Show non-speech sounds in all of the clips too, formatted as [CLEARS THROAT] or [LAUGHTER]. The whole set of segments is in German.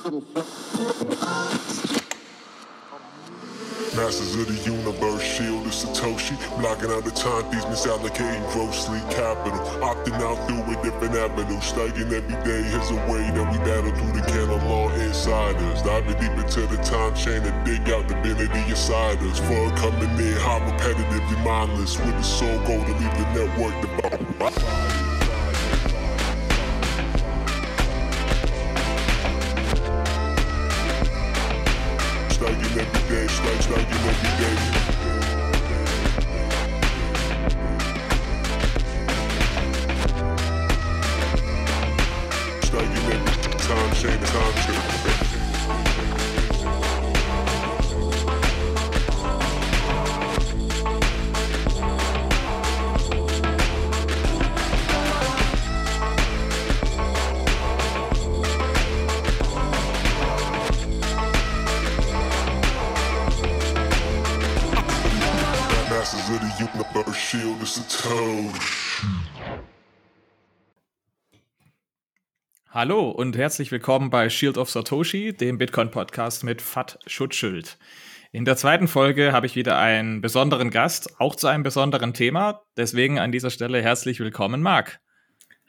Masters of the universe, shield is Satoshi. Blocking out the time thieves, misallocating grossly capital. Opting out through a different avenue. Studying every day is a way that we battle through the canon law insiders. Diving deep into the time chain and dig out divinity inside us. For coming in, how repetitively mindless. With the soul goal to leave the network devout. Hallo und herzlich willkommen bei Shield of Satoshi, dem Bitcoin-Podcast mit Fat Schutzschild. In der zweiten Folge habe ich wieder einen besonderen Gast, auch zu einem besonderen Thema. Deswegen an dieser Stelle herzlich willkommen, Marc.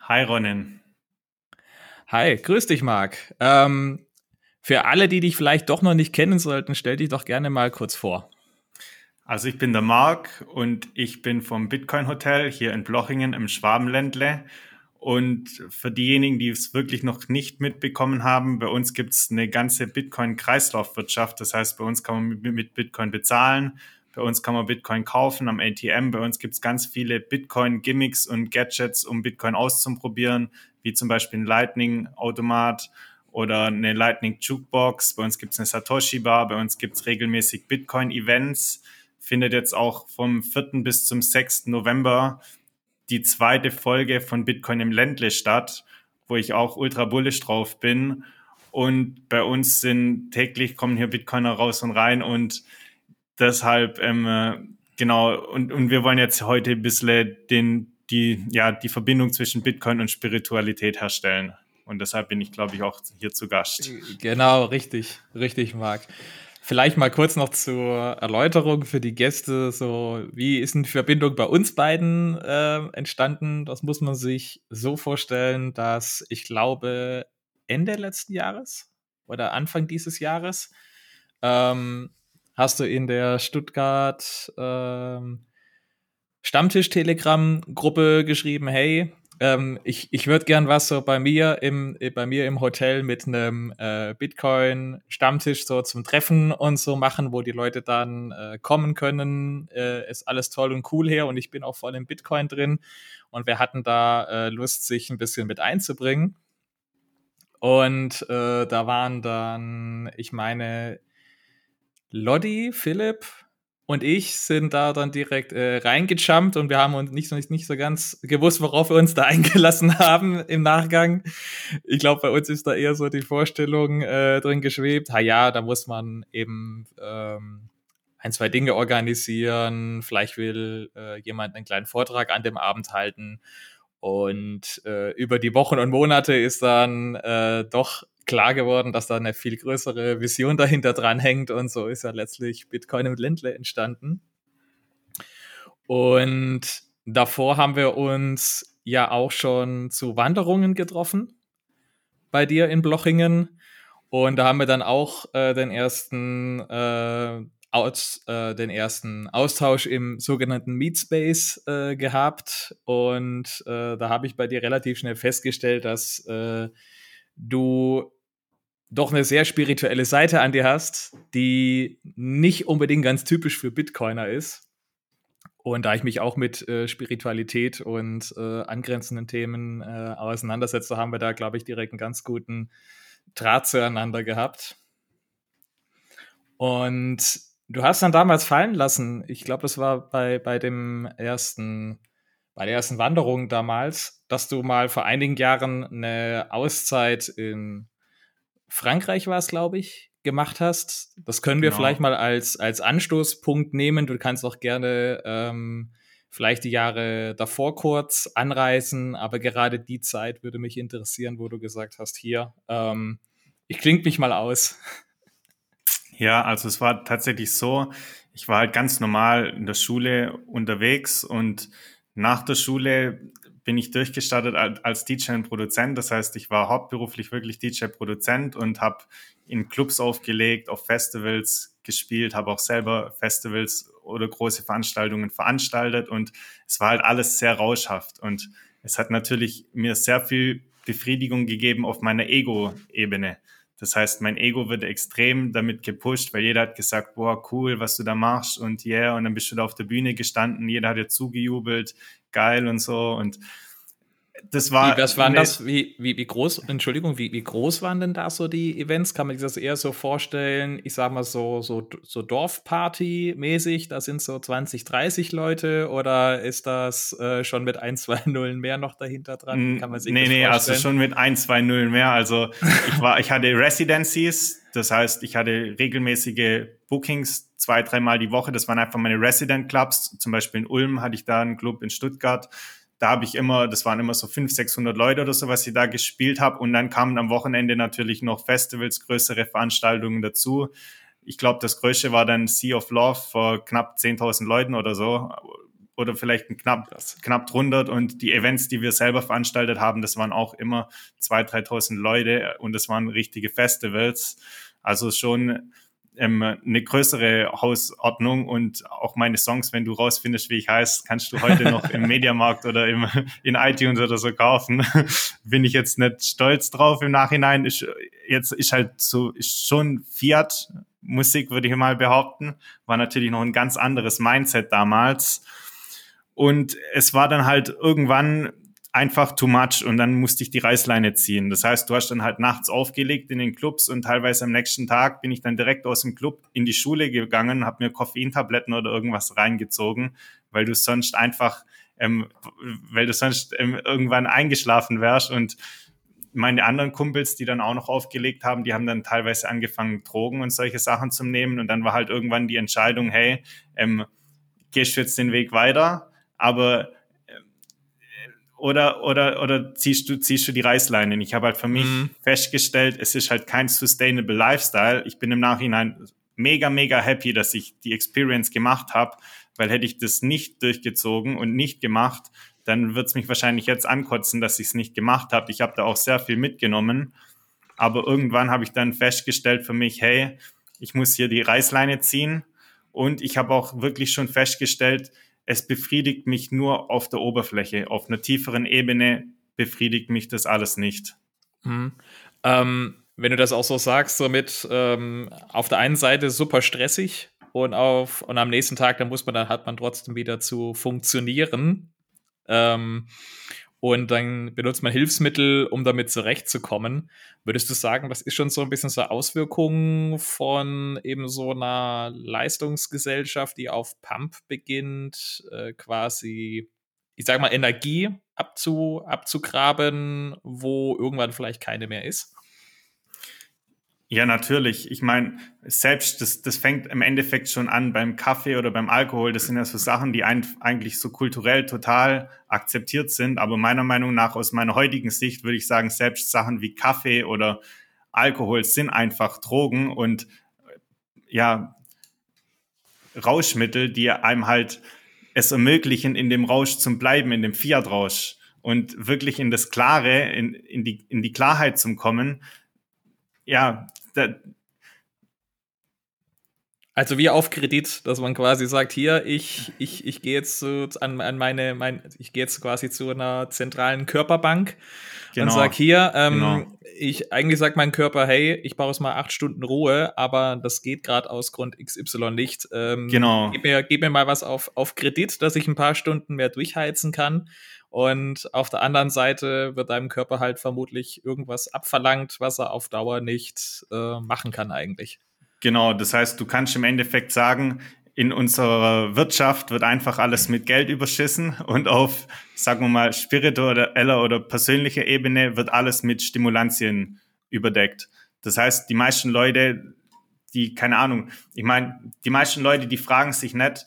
Hi Ronen. Hi, grüß dich, Marc. Ähm, für alle, die dich vielleicht doch noch nicht kennen sollten, stell dich doch gerne mal kurz vor. Also ich bin der Marc und ich bin vom Bitcoin Hotel hier in Blochingen im Schwabenländle. Und für diejenigen, die es wirklich noch nicht mitbekommen haben, bei uns gibt es eine ganze Bitcoin-Kreislaufwirtschaft. Das heißt, bei uns kann man mit- Bitcoin bezahlen, bei uns kann man Bitcoin kaufen am ATM, bei uns gibt es ganz viele Bitcoin-Gimmicks und Gadgets, um Bitcoin auszuprobieren, wie zum Beispiel ein Lightning-Automat oder eine Lightning Jukebox. Bei uns gibt es eine Satoshi Bar, bei uns gibt es regelmäßig Bitcoin-Events. Findet jetzt auch vom 4. bis zum 6. November die zweite Folge von Bitcoin im Ländle statt, wo ich auch ultra bullish drauf bin. Und bei uns sind täglich kommen hier Bitcoiner raus und rein und deshalb, ähm, äh, genau, und, und wir wollen jetzt heute ein bisschen den, die, ja, die Verbindung zwischen Bitcoin und Spiritualität herstellen. Und deshalb bin ich, glaube ich, auch hier zu Gast. Genau, richtig, richtig, Marc. Vielleicht mal kurz noch zur Erläuterung für die Gäste. So, wie ist denn die Verbindung bei uns beiden äh, entstanden? Das muss man sich so vorstellen, dass ich glaube Ende letzten Jahres oder Anfang dieses Jahres ähm, hast du in der Stuttgart ähm, Stammtisch-Telegram-Gruppe geschrieben, hey, ähm, ich, ich würde gern was so bei mir im, bei mir im Hotel mit einem äh, Bitcoin-Stammtisch so zum Treffen und so machen, wo die Leute dann äh, kommen können. Äh, ist alles toll und cool her und ich bin auch voll im Bitcoin drin. Und wir hatten da äh, Lust, sich ein bisschen mit einzubringen. Und äh, da waren dann, ich meine, Lodi, Philipp und ich sind da dann direkt äh, reingejumpt und wir haben uns nicht, so- nicht so ganz gewusst, worauf wir uns da [LAUGHS] eingelassen haben im Nachgang. Ich glaube, bei uns ist da eher so die Vorstellung äh, drin geschwebt, ha ja, da muss man eben ähm, ein, zwei Dinge organisieren, vielleicht will äh, jemand einen kleinen Vortrag an dem Abend halten und äh, über die Wochen und Monate ist dann äh, doch klar geworden, dass da eine viel größere Vision dahinter dran hängt und so ist ja letztlich Bitcoin im Ländle entstanden. Und davor haben wir uns ja auch schon zu Wanderungen getroffen bei dir in Blochingen. Und da haben wir dann auch äh, den ersten äh, aus, äh, den ersten Austausch im sogenannten Meetspace äh, gehabt. Und äh, da habe ich bei dir relativ schnell festgestellt, dass äh, du doch eine sehr spirituelle Seite an dir hast, die nicht unbedingt ganz typisch für Bitcoiner ist. Und da ich mich auch mit äh, Spiritualität und äh, angrenzenden Themen äh, auseinandersetze, haben wir da, glaube ich, direkt einen ganz guten Draht zueinander gehabt. Und du hast dann damals fallen lassen, ich glaube, das war bei, bei dem ersten, bei der ersten Wanderung damals, dass du mal vor einigen Jahren eine Auszeit in Frankreich war es, glaube ich, gemacht hast. Das können wir Genau. vielleicht mal als, als Anstoßpunkt nehmen. Du kannst auch gerne ähm, vielleicht die Jahre davor kurz anreißen, aber gerade die Zeit würde mich interessieren, wo du gesagt hast, hier, ähm, ich klinge mich mal aus. Ja, also es war tatsächlich so, ich war halt ganz normal in der Schule unterwegs und nach der Schule bin ich durchgestartet als DJ und Produzent. Das heißt, ich war hauptberuflich wirklich DJ-Produzent und habe in Clubs aufgelegt, auf Festivals gespielt, habe auch selber Festivals oder große Veranstaltungen veranstaltet und es war halt alles sehr rauschhaft und es hat natürlich mir sehr viel Befriedigung gegeben auf meiner Ego-Ebene. Das heißt, mein Ego wird extrem damit gepusht, weil jeder hat gesagt, boah, cool, was du da machst und yeah, und dann bist du da auf der Bühne gestanden, jeder hat dir zugejubelt, geil und so und das war. Wie, was waren das? Wie, wie, wie groß, Entschuldigung, wie, wie groß waren denn da so die Events? Kann man sich das eher so vorstellen? Ich sag mal so, so, so Dorfparty-mäßig, da sind so 20, 30 Leute oder ist das äh, schon mit ein, zwei Nullen mehr noch dahinter dran? Kann man sich nee, das nee, also schon mit ein, zwei Nullen mehr. Also ich war, ich hatte Residencies, das heißt, ich hatte regelmäßige Bookings zwei, dreimal die Woche. Das waren einfach meine Resident Clubs. Zum Beispiel in Ulm hatte ich da einen Club in Stuttgart da habe ich immer, das waren immer so 500, 600 Leute oder so, was ich da gespielt habe. Und dann kamen am Wochenende natürlich noch Festivals, größere Veranstaltungen dazu. Ich glaube, das größte war dann Sea of Love vor knapp 10.000 Leuten oder so. Oder vielleicht knapp, knapp drunter. Und die Events, die wir selber veranstaltet haben, das waren auch immer 2.000, 3.000 Leute. Und das waren richtige Festivals. Also schon ähm, eine größere Hausordnung und auch meine Songs, wenn du rausfindest, wie ich heiße, kannst du heute noch im [LAUGHS] Mediamarkt oder im, in iTunes oder so kaufen. [LAUGHS] Bin ich jetzt nicht stolz drauf im Nachhinein. Ist, jetzt ist halt so, ist schon Fiat Musik, würde ich mal behaupten. War natürlich noch ein ganz anderes Mindset damals. Und es war dann halt irgendwann einfach too much und dann musste ich die Reißleine ziehen. Das heißt, du hast dann halt nachts aufgelegt in den Clubs und teilweise am nächsten Tag bin ich dann direkt aus dem Club in die Schule gegangen, habe mir Koffeintabletten oder irgendwas reingezogen, weil du sonst einfach, ähm, weil du sonst ähm, irgendwann eingeschlafen wärst. Und meine anderen Kumpels, die dann auch noch aufgelegt haben, die haben dann teilweise angefangen, Drogen und solche Sachen zu nehmen. Und dann war halt irgendwann die Entscheidung, hey, ähm, gehst du jetzt den Weg weiter, aber oder, oder, oder ziehst du, ziehst du die Reißleine? Ich habe halt für mich mhm. festgestellt, es ist halt kein sustainable Lifestyle. Ich bin im Nachhinein mega, mega happy, dass ich die Experience gemacht habe, weil hätte ich das nicht durchgezogen und nicht gemacht, dann wird es mich wahrscheinlich jetzt ankotzen, dass ich es nicht gemacht habe. Ich habe da auch sehr viel mitgenommen. Aber irgendwann habe ich dann festgestellt für mich, hey, ich muss hier die Reißleine ziehen. Und ich habe auch wirklich schon festgestellt, es befriedigt mich nur auf der Oberfläche. Auf einer tieferen Ebene befriedigt mich das alles nicht. Mhm. Ähm, wenn du das auch so sagst, so mit ähm, auf der einen Seite super stressig und auf und am nächsten Tag, dann muss man, dann hat man trotzdem wieder zu funktionieren. Ähm, und dann benutzt man Hilfsmittel, um damit zurechtzukommen. Würdest du sagen, das ist schon so ein bisschen so Auswirkungen von eben so einer Leistungsgesellschaft, die auf Pump beginnt, äh, quasi, ich sag mal, Energie abzu, abzugraben, wo irgendwann vielleicht keine mehr ist? Ja, natürlich. Ich meine, selbst, das, das fängt im Endeffekt schon an beim Kaffee oder beim Alkohol. Das sind ja so Sachen, die ein, eigentlich so kulturell total akzeptiert sind. Aber meiner Meinung nach, aus meiner heutigen Sicht, würde ich sagen, selbst Sachen wie Kaffee oder Alkohol sind einfach Drogen und ja, Rauschmittel, die einem halt es ermöglichen, in dem Rausch zu bleiben, in dem Fiat-Rausch und wirklich in das Klare, in, in, die, in die Klarheit zu kommen. Ja, da, also wie auf Kredit, dass man quasi sagt, hier, ich, ich, ich gehe jetzt so an, an meine, mein, ich gehe jetzt quasi zu einer zentralen Körperbank genau. und sag hier, ähm, genau. ich eigentlich sagt mein Körper, hey, ich brauche jetzt mal acht Stunden Ruhe, aber das geht gerade aus Grund XY nicht. Ähm, genau. Gib mir, gib mir mal was auf, auf Kredit, dass ich ein paar Stunden mehr durchheizen kann. Und auf der anderen Seite wird deinem Körper halt vermutlich irgendwas abverlangt, was er auf Dauer nicht äh, machen kann eigentlich. Genau, das heißt, du kannst im Endeffekt sagen, in unserer Wirtschaft wird einfach alles mit Geld überschissen und auf, sagen wir mal, spiritueller oder persönlicher Ebene wird alles mit Stimulantien überdeckt. Das heißt, die meisten Leute, die, keine Ahnung, ich meine, die meisten Leute, die fragen sich nicht,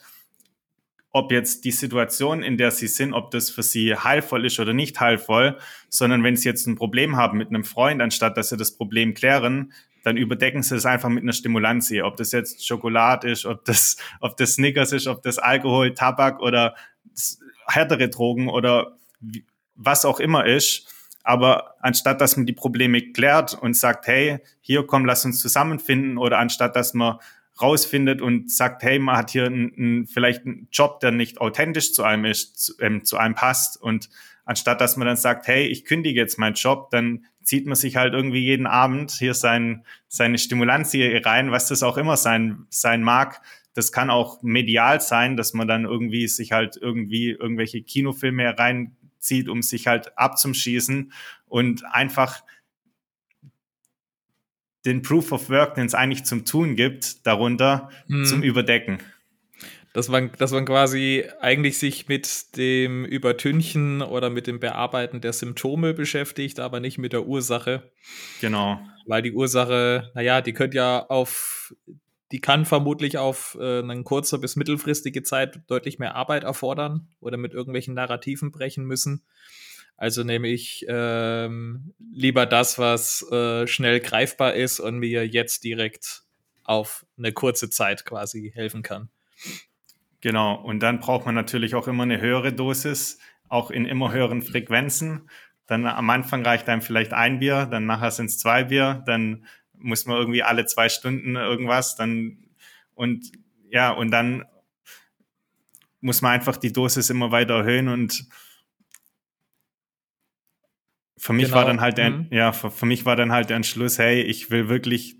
ob jetzt die Situation, in der sie sind, ob das für sie heilvoll ist oder nicht heilvoll, sondern wenn sie jetzt ein Problem haben mit einem Freund, anstatt dass sie das Problem klären, dann überdecken sie es einfach mit einer Stimulanzie. Ob das jetzt Schokolade ist, ob das, ob das Snickers ist, ob das Alkohol, Tabak oder härtere Drogen oder was auch immer ist. Aber anstatt dass man die Probleme klärt und sagt, hey, hier komm, lass uns zusammenfinden, oder anstatt dass man rausfindet und sagt, hey, man hat hier einen, einen, vielleicht einen Job, der nicht authentisch zu einem ist, zu, ähm, zu einem passt. Und anstatt dass man dann sagt, hey, ich kündige jetzt meinen Job, dann zieht man sich halt irgendwie jeden Abend hier sein, seine Stimulanz hier rein, was das auch immer sein, sein mag. Das kann auch medial sein, dass man dann irgendwie sich halt irgendwie irgendwelche Kinofilme reinzieht, um sich halt abzuschießen und einfach den Proof of Work, den es eigentlich zum Tun gibt, darunter hm. zum Überdecken. Dass man, dass man quasi eigentlich sich mit dem Übertünchen oder mit dem Bearbeiten der Symptome beschäftigt, aber nicht mit der Ursache. Genau. Weil die Ursache, naja, die könnte ja auf, die kann vermutlich auf äh, eine kurze bis mittelfristige Zeit deutlich mehr Arbeit erfordern oder mit irgendwelchen Narrativen brechen müssen. Also nehme ich ähm, lieber das, was äh, schnell greifbar ist und mir jetzt direkt auf eine kurze Zeit quasi helfen kann. Genau, und dann braucht man natürlich auch immer eine höhere Dosis, auch in immer höheren Frequenzen. Dann am Anfang reicht einem vielleicht ein Bier, dann nachher sind es zwei Bier, dann muss man irgendwie alle zwei Stunden irgendwas, dann und ja, und dann muss man einfach die Dosis immer weiter erhöhen und für mich genau. war dann halt der, mhm. ja, für, für, mich war dann halt der Entschluss, hey, ich will wirklich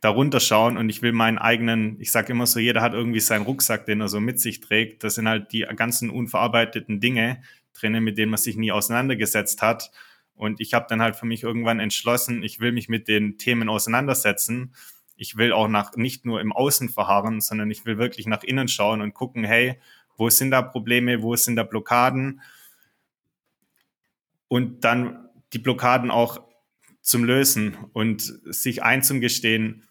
darunter schauen und ich will meinen eigenen, ich sage immer so, jeder hat irgendwie seinen Rucksack, den er so mit sich trägt. Das sind halt die ganzen unverarbeiteten Dinge drinnen, mit denen man sich nie auseinandergesetzt hat. Und ich habe dann halt für mich irgendwann entschlossen, ich will mich mit den Themen auseinandersetzen. Ich will auch nach nicht nur im Außen verharren, sondern ich will wirklich nach innen schauen und gucken, hey, wo sind da Probleme, wo sind da Blockaden? Und dann die Blockaden auch zum Lösen und sich einzugestehen,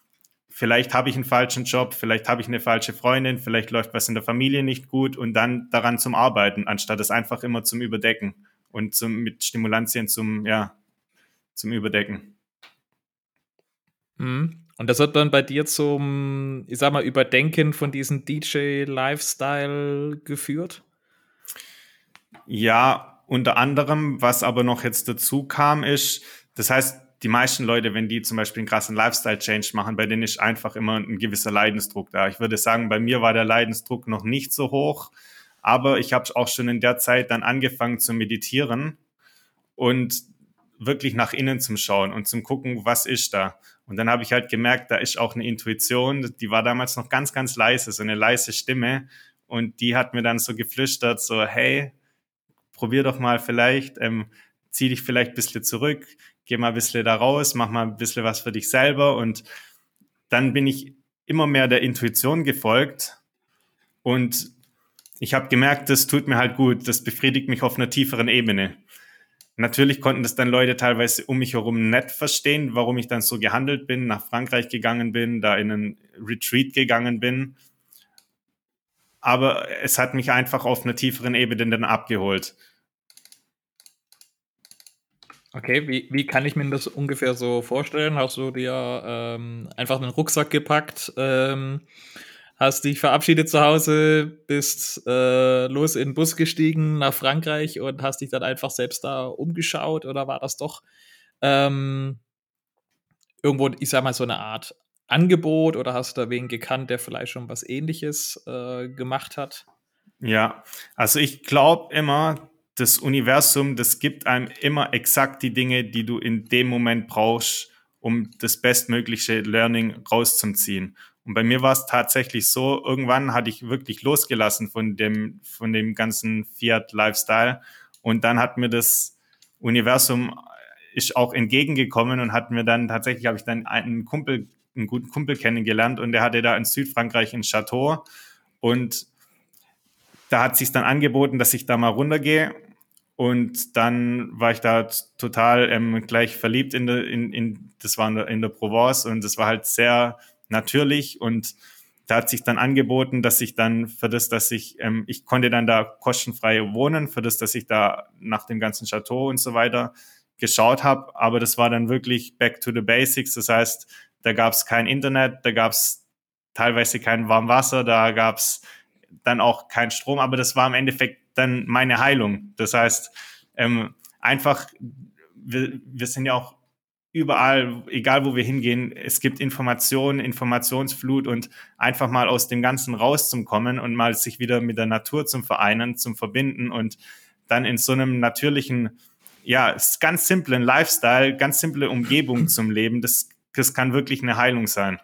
vielleicht habe ich einen falschen Job, vielleicht habe ich eine falsche Freundin, vielleicht läuft was in der Familie nicht gut und dann daran zum Arbeiten, anstatt es einfach immer zum Überdecken und zum, mit Stimulantien zum, ja, zum Überdecken. Mhm. Und das wird dann bei dir zum, ich sag mal, Überdenken von diesem DJ-Lifestyle geführt? Ja, unter anderem, was aber noch jetzt dazu kam, ist, das heißt, die meisten Leute, wenn die zum Beispiel einen krassen Lifestyle-Change machen, bei denen ist einfach immer ein gewisser Leidensdruck da. Ich würde sagen, bei mir war der Leidensdruck noch nicht so hoch, aber ich habe auch schon in der Zeit dann angefangen zu meditieren und wirklich nach innen zum Schauen und zum Gucken, was ist da. Und dann habe ich halt gemerkt, da ist auch eine Intuition, die war damals noch ganz, ganz leise, so eine leise Stimme. Und die hat mir dann so geflüstert, so, hey, probier doch mal vielleicht, ähm, zieh dich vielleicht ein bisschen zurück, geh mal ein bisschen da raus, mach mal ein bisschen was für dich selber und dann bin ich immer mehr der Intuition gefolgt und ich habe gemerkt, das tut mir halt gut, das befriedigt mich auf einer tieferen Ebene. Natürlich konnten das dann Leute teilweise um mich herum nicht verstehen, warum ich dann so gehandelt bin, nach Frankreich gegangen bin, da in einen Retreat gegangen bin. Aber es hat mich einfach auf einer tieferen Ebene dann abgeholt. Okay, wie, wie kann ich mir das ungefähr so vorstellen? Hast du dir ähm, einfach einen Rucksack gepackt, ähm, hast dich verabschiedet zu Hause, bist äh, los in den Bus gestiegen nach Frankreich und hast dich dann einfach selbst da umgeschaut oder war das doch ähm, irgendwo, ich sag mal, so eine Art Angebot oder hast du da wen gekannt, der vielleicht schon was ähnliches äh, gemacht hat? Ja, also ich glaube immer, das Universum, das gibt einem immer exakt die Dinge, die du in dem Moment brauchst, um das bestmögliche Learning rauszuziehen. Und bei mir war es tatsächlich so, irgendwann hatte ich wirklich losgelassen von dem, von dem ganzen Fiat-Lifestyle. Und dann hat mir das Universum ist auch entgegengekommen und hat mir dann tatsächlich, habe ich dann einen Kumpel, einen guten Kumpel kennengelernt und der hatte da in Südfrankreich ein Chateau und da hat sich dann angeboten, dass ich da mal runtergehe und dann war ich da total ähm, gleich verliebt in, de, in, in das war in der, in der Provence und das war halt sehr natürlich und da hat sich dann angeboten, dass ich dann für das, dass ich, ähm, ich konnte dann da kostenfrei wohnen, für das, dass ich da nach dem ganzen Chateau und so weiter geschaut habe. Aber das war dann wirklich back to the basics. Das heißt, da gab es kein Internet, da gab es teilweise kein Warmwasser, da gab es dann auch kein Strom, aber das war im Endeffekt dann meine Heilung. Das heißt, ähm, einfach, wir, wir sind ja auch überall, egal wo wir hingehen, es gibt Informationen, Informationsflut und einfach mal aus dem Ganzen rauszukommen und mal sich wieder mit der Natur zum Vereinen, zum Verbinden und dann in so einem natürlichen, ja, ganz simplen Lifestyle, ganz simple Umgebung [CLEARS THROAT] zum Leben, das, das kann wirklich eine Heilung sein.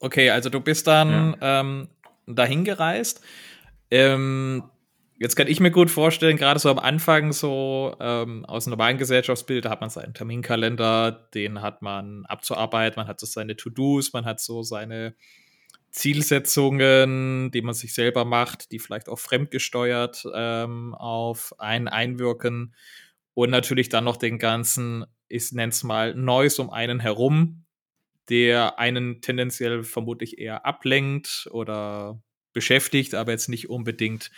Okay, also du bist dann ja. ähm, dahin gereist. Ähm, Jetzt kann ich mir gut vorstellen, gerade so am Anfang, so ähm, aus einem normalen Gesellschaftsbild, da hat man seinen Terminkalender, den hat man abzuarbeiten, man hat so seine To-Dos, man hat so seine Zielsetzungen, die man sich selber macht, die vielleicht auch fremdgesteuert ähm, auf einen einwirken und natürlich dann noch den ganzen, ich nenne es mal, Neues um einen herum, der einen tendenziell vermutlich eher ablenkt oder beschäftigt, aber jetzt nicht unbedingt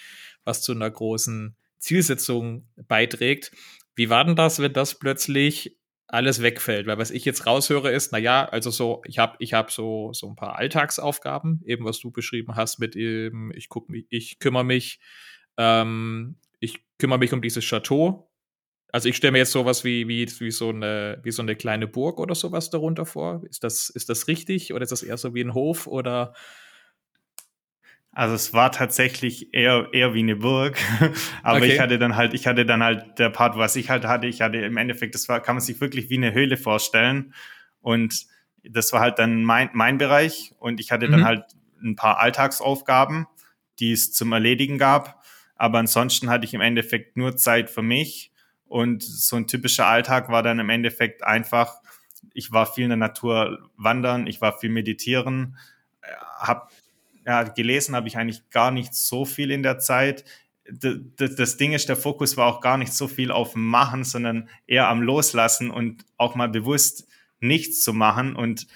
was zu einer großen Zielsetzung beiträgt. Wie war denn das, wenn das plötzlich alles wegfällt? Weil was ich jetzt raushöre ist, na ja, also so, ich habe ich hab so, so ein paar Alltagsaufgaben, eben was du beschrieben hast mit eben, ich guck mich, ich kümmere mich, ähm, ich kümmere mich um dieses Chateau. Also ich stelle mir jetzt sowas wie, wie, wie, so eine, wie so eine kleine Burg oder sowas darunter vor. Ist das, ist das richtig oder ist das eher so wie ein Hof oder also es war tatsächlich eher, eher wie eine Burg. [LAUGHS] Aber okay. ich hatte dann halt, ich hatte dann halt der Part, was ich halt hatte, ich hatte im Endeffekt, das war, kann man sich wirklich wie eine Höhle vorstellen. Und das war halt dann mein, mein Bereich. Und ich hatte mhm. dann halt ein paar Alltagsaufgaben, die es zum Erledigen gab. Aber ansonsten hatte ich im Endeffekt nur Zeit für mich. Und so ein typischer Alltag war dann im Endeffekt einfach, ich war viel in der Natur wandern, ich war viel meditieren, äh, habe ja, gelesen habe ich eigentlich gar nicht so viel in der Zeit. Das Ding ist, der Fokus war auch gar nicht so viel auf Machen, sondern eher am Loslassen und auch mal bewusst nichts zu machen. Und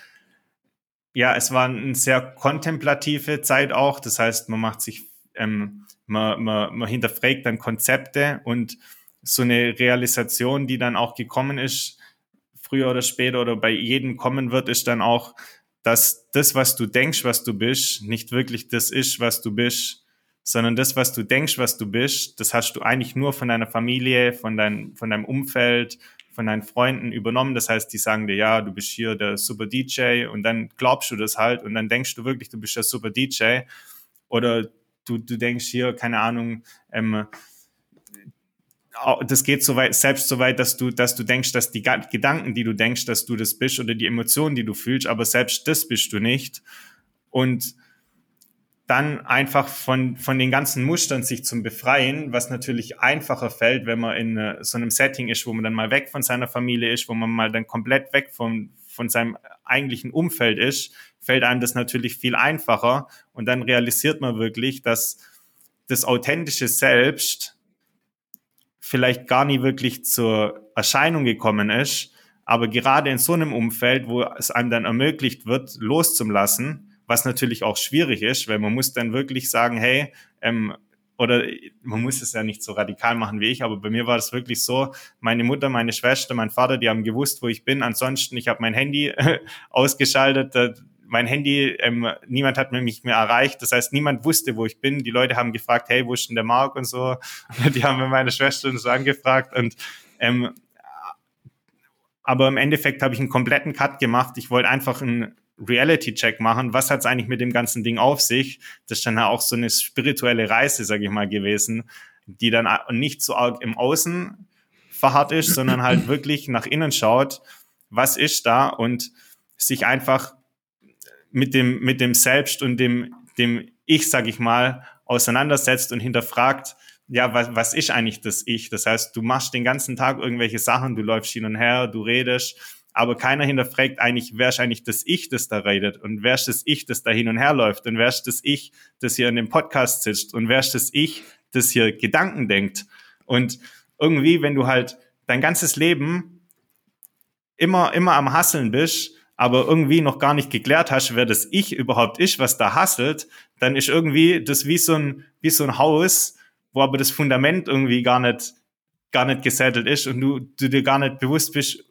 ja, es war eine sehr kontemplative Zeit auch. Das heißt, man macht sich, ähm, man, man, man hinterfragt dann Konzepte und so eine Realisation, die dann auch gekommen ist, früher oder später oder bei jedem kommen wird, ist dann auch, dass das, was du denkst, was du bist, nicht wirklich das ist, was du bist, sondern das, was du denkst, was du bist, das hast du eigentlich nur von deiner Familie, von, dein, von deinem Umfeld, von deinen Freunden übernommen. Das heißt, die sagen dir, ja, du bist hier der super DJ und dann glaubst du das halt und dann denkst du wirklich, du bist der super DJ. Oder du, du denkst hier, keine Ahnung, ähm, das geht so weit, selbst so weit, dass du, dass du denkst, dass die Gedanken, die du denkst, dass du das bist oder die Emotionen, die du fühlst, aber selbst das bist du nicht. Und dann einfach von, von den ganzen Mustern sich zum Befreien, was natürlich einfacher fällt, wenn man in äh, so einem Setting ist, wo man dann mal weg von seiner Familie ist, wo man mal dann komplett weg von, von seinem eigentlichen Umfeld ist, fällt einem das natürlich viel einfacher. Und dann realisiert man wirklich, dass das authentische Selbst vielleicht gar nie wirklich zur Erscheinung gekommen ist. Aber gerade in so einem Umfeld, wo es einem dann ermöglicht wird, loszulassen, was natürlich auch schwierig ist, weil man muss dann wirklich sagen, hey, ähm, oder man muss es ja nicht so radikal machen wie ich, aber bei mir war das wirklich so, meine Mutter, meine Schwester, mein Vater, die haben gewusst, wo ich bin. Ansonsten, ich habe mein Handy [LAUGHS] ausgeschaltet, mein Handy, ähm, niemand hat mich mehr erreicht. Das heißt, niemand wusste, wo ich bin. Die Leute haben gefragt, hey, wo ist denn der Mark und so. [LAUGHS] Die haben meine Schwester und so angefragt und ähm, aber im Endeffekt habe ich einen kompletten Cut gemacht. Ich wollte einfach einen Reality-Check machen. Was hat es eigentlich mit dem ganzen Ding auf sich? Das ist dann auch so eine spirituelle Reise, sage ich mal, gewesen, die dann nicht so arg im Außen verharrt ist, sondern halt [CLEARS THROAT] wirklich nach innen schaut, was ist da und sich einfach mit dem, mit dem Selbst und dem, dem Ich, sag ich mal, auseinandersetzt und hinterfragt, ja, was, was ist eigentlich das Ich? Das heißt, du machst den ganzen Tag irgendwelche Sachen, du läufst hin und her, du redest, aber keiner hinterfragt eigentlich, wer ist eigentlich das Ich, das da redet und wer ist das Ich, das da hin und her läuft und wer ist das Ich, das hier in dem Podcast sitzt und wer ist das Ich, das hier Gedanken denkt. Und irgendwie, wenn du halt dein ganzes Leben immer, immer am Hasseln bist, aber irgendwie noch gar nicht geklärt hast, wer das Ich überhaupt ist, was da hasselt, dann ist irgendwie das wie so ein, wie so ein Haus, wo aber das Fundament irgendwie gar nicht, gar nicht gesettelt ist und du, du dir gar nicht bewusst bist,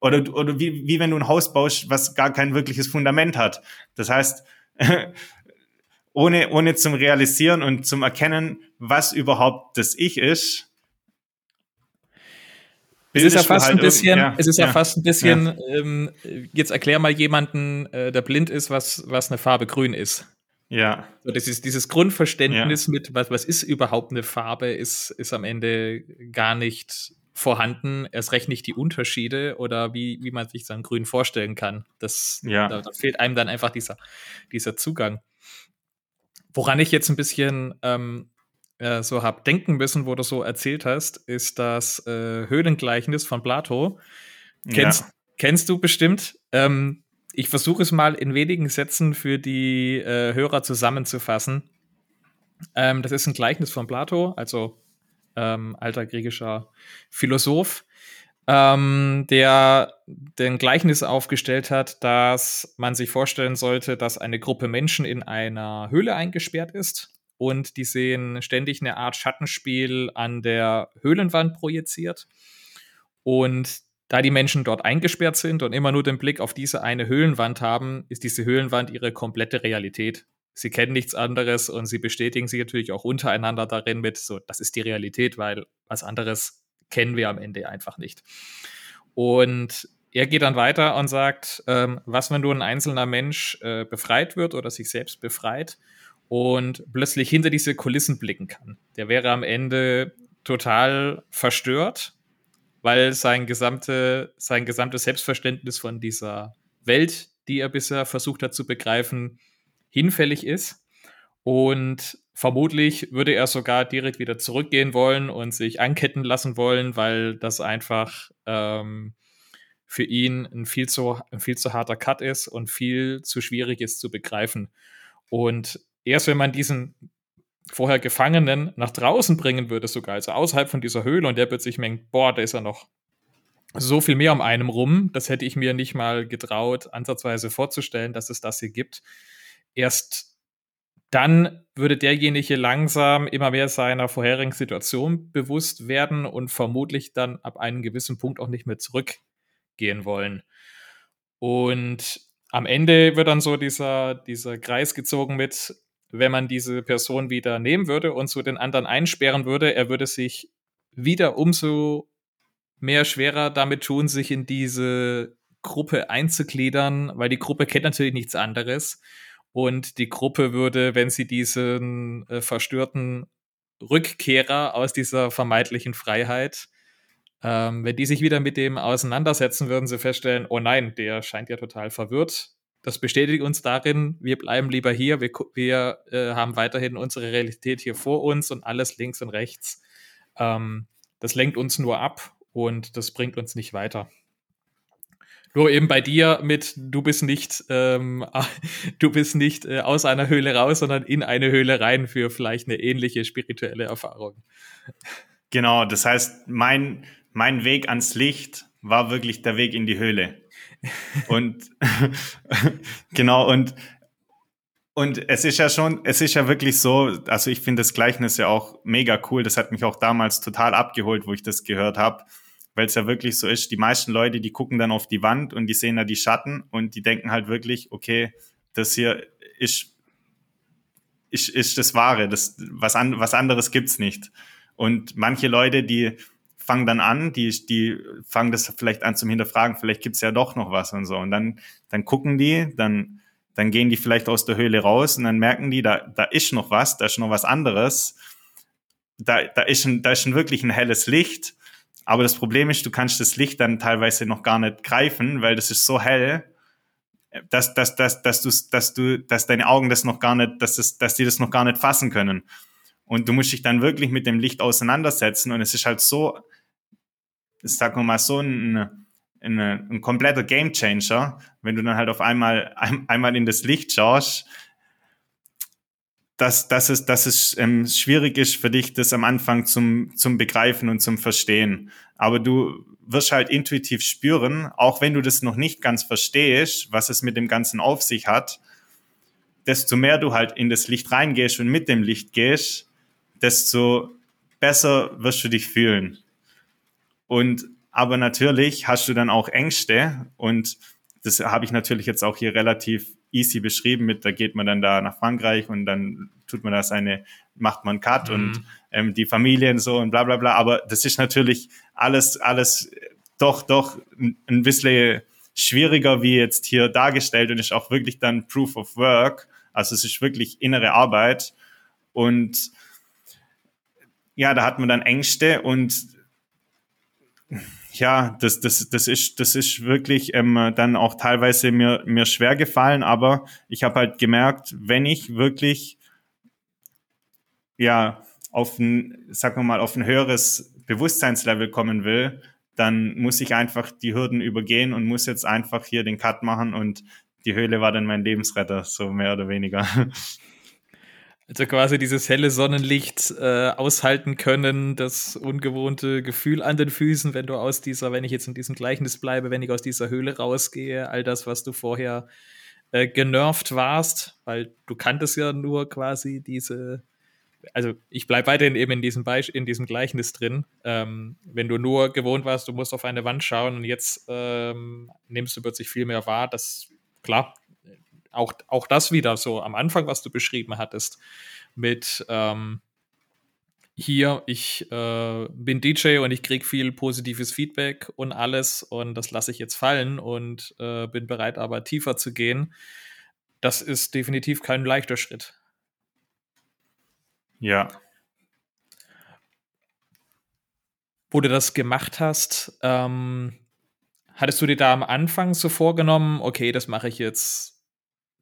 oder, oder wie, wie wenn du ein Haus baust, was gar kein wirkliches Fundament hat. Das heißt, [LAUGHS] ohne, ohne zum Realisieren und zum Erkennen, was überhaupt das Ich ist, es ist ja fast halt ein bisschen, ja, es ist ja, ja, fast ein bisschen, ja. ähm, jetzt erklär mal jemanden, äh, der blind ist, was, was eine Farbe grün ist. Ja. So, das ist dieses Grundverständnis mit, was, was ist überhaupt eine Farbe, ist, ist am Ende gar nicht vorhanden, erst recht nicht die Unterschiede oder wie, wie man sich dann grün vorstellen kann. Das, ja. da, da fehlt einem dann einfach dieser, dieser Zugang. Woran ich jetzt ein bisschen ähm, äh, so habe denken müssen, wo du so erzählt hast, ist das äh, Höhlengleichnis von Plato. Kennst, ja. kennst du bestimmt. Ähm, ich versuche es mal in wenigen Sätzen für die äh, Hörer zusammenzufassen. Ähm, das ist ein Gleichnis von Plato, also ähm, alter griechischer Philosoph, ähm, der den Gleichnis aufgestellt hat, dass man sich vorstellen sollte, dass eine Gruppe Menschen in einer Höhle eingesperrt ist und die sehen ständig eine Art Schattenspiel an der Höhlenwand projiziert. Und da die Menschen dort eingesperrt sind und immer nur den Blick auf diese eine Höhlenwand haben, ist diese Höhlenwand ihre komplette Realität. Sie kennen nichts anderes und sie bestätigen sich natürlich auch untereinander darin mit, so, das ist die Realität, weil was anderes kennen wir am Ende einfach nicht. Und er geht dann weiter und sagt, ähm, was, wenn du ein einzelner Mensch äh, befreit wird oder sich selbst befreit und plötzlich hinter diese Kulissen blicken kann. Der wäre am Ende total verstört, weil sein, gesamte, sein gesamtes Selbstverständnis von dieser Welt, die er bisher versucht hat zu begreifen, hinfällig ist. Und vermutlich würde er sogar direkt wieder zurückgehen wollen und sich anketten lassen wollen, weil das einfach ähm, für ihn ein viel, zu, ein viel zu harter Cut ist und viel zu schwierig ist zu begreifen. Und erst wenn man diesen vorher Gefangenen nach draußen bringen würde, sogar, also außerhalb von dieser Höhle, und der sich mengen, boah, da ist ja noch so viel mehr um einem rum, das hätte ich mir nicht mal getraut, ansatzweise vorzustellen, dass es das hier gibt. Erst dann würde derjenige langsam immer mehr seiner vorherigen Situation bewusst werden und vermutlich dann ab einem gewissen Punkt auch nicht mehr zurückgehen wollen. Und am Ende wird dann so dieser, dieser Kreis gezogen mit, wenn man diese Person wieder nehmen würde und so den anderen einsperren würde, er würde sich wieder umso mehr schwerer damit tun, sich in diese Gruppe einzugliedern, weil die Gruppe kennt natürlich nichts anderes. Und die Gruppe würde, wenn sie diesen äh, verstörten Rückkehrer aus dieser vermeintlichen Freiheit, ähm, wenn die sich wieder mit dem auseinandersetzen, würden sie feststellen, oh nein, der scheint ja total verwirrt das bestätigt uns darin, wir bleiben lieber hier, wir, wir äh, haben weiterhin unsere Realität hier vor uns und alles links und rechts. Ähm, das lenkt uns nur ab und das bringt uns nicht weiter. Nur eben bei dir mit, du bist nicht, ähm, [LAUGHS] du bist nicht äh, aus einer Höhle raus, sondern in eine Höhle rein für vielleicht eine ähnliche spirituelle Erfahrung. Genau, das heißt, mein, mein Weg ans Licht war wirklich der Weg in die Höhle. Und [LAUGHS] genau, und, und es ist ja schon, es ist ja wirklich so, also ich finde das Gleichnis ja auch mega cool. Das hat mich auch damals total abgeholt, wo ich das gehört habe. Weil es ja wirklich so ist, die meisten Leute, die gucken dann auf die Wand und die sehen da die Schatten und die denken halt wirklich, okay, das hier ist, ist, ist das Wahre, das, was, an, was anderes gibt's nicht. Und manche Leute, die, fangen dann an, die, die fangen das vielleicht an zum Hinterfragen, vielleicht gibt's ja doch noch was und so. Und dann, dann gucken die, dann, dann gehen die vielleicht aus der Höhle raus und dann merken die, da, da ist noch was, da ist noch was anderes. Da, da, ist ein, da ist ein wirklich ein helles Licht. Aber das Problem ist, du kannst das Licht dann teilweise noch gar nicht greifen, weil das ist so hell, dass, dass, dass, dass, du, dass, du, dass deine Augen das noch gar nicht, dass, das, dass die das noch gar nicht fassen können. Und du musst dich dann wirklich mit dem Licht auseinandersetzen. Und es ist halt so, sagen wir mal, so ein, ein, ein kompletter Gamechanger, wenn du dann halt auf einmal ein, einmal in das Licht schaust. dass, dass es, dass es ähm, schwierig ist für dich, das am Anfang zum, zum Begreifen und zum Verstehen. Aber du wirst halt intuitiv spüren, auch wenn du das noch nicht ganz verstehst, was es mit dem Ganzen auf sich hat, desto mehr du halt in das Licht reingehst und mit dem Licht gehst, desto besser wirst du dich fühlen. Und aber natürlich hast du dann auch Ängste und das habe ich natürlich jetzt auch hier relativ easy beschrieben mit, da geht man dann da nach Frankreich und dann tut man da seine, macht man Cut mhm. und ähm, die Familien so und bla bla bla. Aber das ist natürlich alles, alles doch, doch ein bisschen schwieriger wie jetzt hier dargestellt und ist auch wirklich dann Proof of Work. Also es ist wirklich innere Arbeit und ja, da hat man dann Ängste und ja, das, das, das ist, das ist wirklich ähm, dann auch teilweise mir, mir schwer gefallen, aber ich habe halt gemerkt, wenn ich wirklich ja auf ein, sagen wir mal, auf ein höheres Bewusstseinslevel kommen will, dann muss ich einfach die Hürden übergehen und muss jetzt einfach hier den Cut machen und die Höhle war dann mein Lebensretter, so mehr oder weniger. [LAUGHS] Also quasi dieses helle Sonnenlicht äh, aushalten können, das ungewohnte Gefühl an den Füßen, wenn du aus dieser, wenn ich jetzt in diesem Gleichnis bleibe, wenn ich aus dieser Höhle rausgehe, all das, was du vorher äh, genervt warst, weil du kanntest ja nur quasi diese, also ich bleibe weiterhin eben in diesem Beispiel, in diesem Gleichnis drin. Ähm, wenn du nur gewohnt warst, du musst auf eine Wand schauen und jetzt ähm, nimmst du plötzlich viel mehr wahr, das klar, auch, auch das wieder so am Anfang, was du beschrieben hattest, mit ähm, hier, ich äh, bin DJ und ich kriege viel positives Feedback und alles und das lasse ich jetzt fallen und äh, bin bereit, aber tiefer zu gehen. Das ist definitiv kein leichter Schritt. Ja. Wo du das gemacht hast, ähm, hattest du dir da am Anfang so vorgenommen, okay, das mache ich jetzt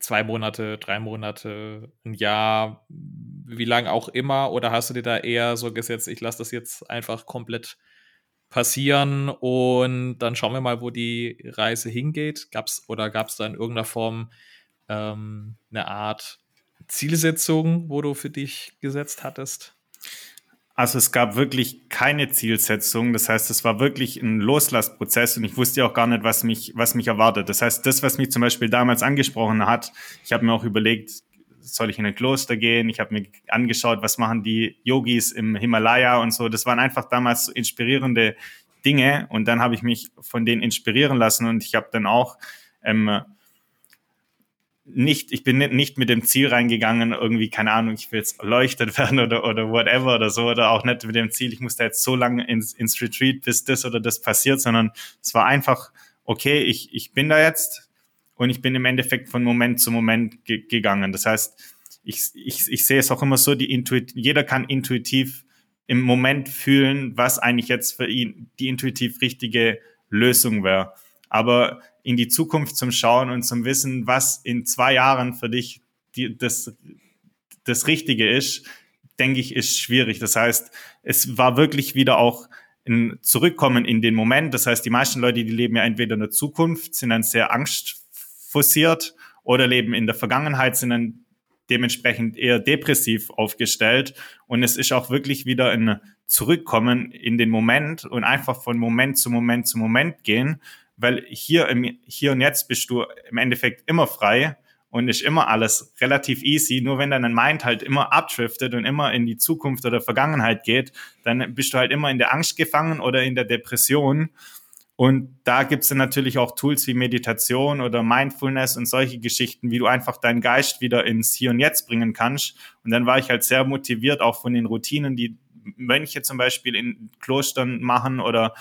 zwei Monate, drei Monate, ein Jahr, wie lang auch immer? Oder hast du dir da eher so gesetzt, ich lasse das jetzt einfach komplett passieren und dann schauen wir mal, wo die Reise hingeht? Gab's oder gab es da in irgendeiner Form ähm, eine Art Zielsetzung, wo du für dich gesetzt hattest? Also es gab wirklich keine Zielsetzung. Das heißt, es war wirklich ein Loslassprozess und ich wusste auch gar nicht, was mich, was mich erwartet. Das heißt, das, was mich zum Beispiel damals angesprochen hat, ich habe mir auch überlegt, soll ich in ein Kloster gehen? Ich habe mir angeschaut, was machen die Yogis im Himalaya und so. Das waren einfach damals so inspirierende Dinge und dann habe ich mich von denen inspirieren lassen und ich habe dann auch ähm, nicht, ich bin nicht mit dem Ziel reingegangen, irgendwie, keine Ahnung, ich will jetzt erleuchtet [LAUGHS] werden oder, oder whatever oder so, oder auch nicht mit dem Ziel, ich muss da jetzt so lange ins, ins Retreat, bis das oder das passiert, sondern es war einfach, okay, ich, ich bin da jetzt und ich bin im Endeffekt von Moment zu Moment ge gegangen. Das heißt, ich, ich, ich sehe es auch immer so, die Intuit jeder kann intuitiv im Moment fühlen, was eigentlich jetzt für ihn die intuitiv richtige Lösung wäre. Aber in die Zukunft zum Schauen und zum Wissen, was in zwei Jahren für dich die, das, das Richtige ist, denke ich, ist schwierig. Das heißt, es war wirklich wieder auch ein Zurückkommen in den Moment. Das heißt, die meisten Leute, die leben ja entweder in der Zukunft, sind dann sehr angstfossiert oder leben in der Vergangenheit, sind dann dementsprechend eher depressiv aufgestellt. Und es ist auch wirklich wieder ein Zurückkommen in den Moment und einfach von Moment zu Moment zu Moment gehen weil hier im Hier und Jetzt bist du im Endeffekt immer frei und ist immer alles relativ easy. Nur wenn dein Mind halt immer abdriftet und immer in die Zukunft oder Vergangenheit geht, dann bist du halt immer in der Angst gefangen oder in der Depression. Und da gibt es dann natürlich auch Tools wie Meditation oder Mindfulness und solche Geschichten, wie du einfach deinen Geist wieder ins Hier und Jetzt bringen kannst. Und dann war ich halt sehr motiviert, auch von den Routinen, die Mönche zum Beispiel in Klostern machen oder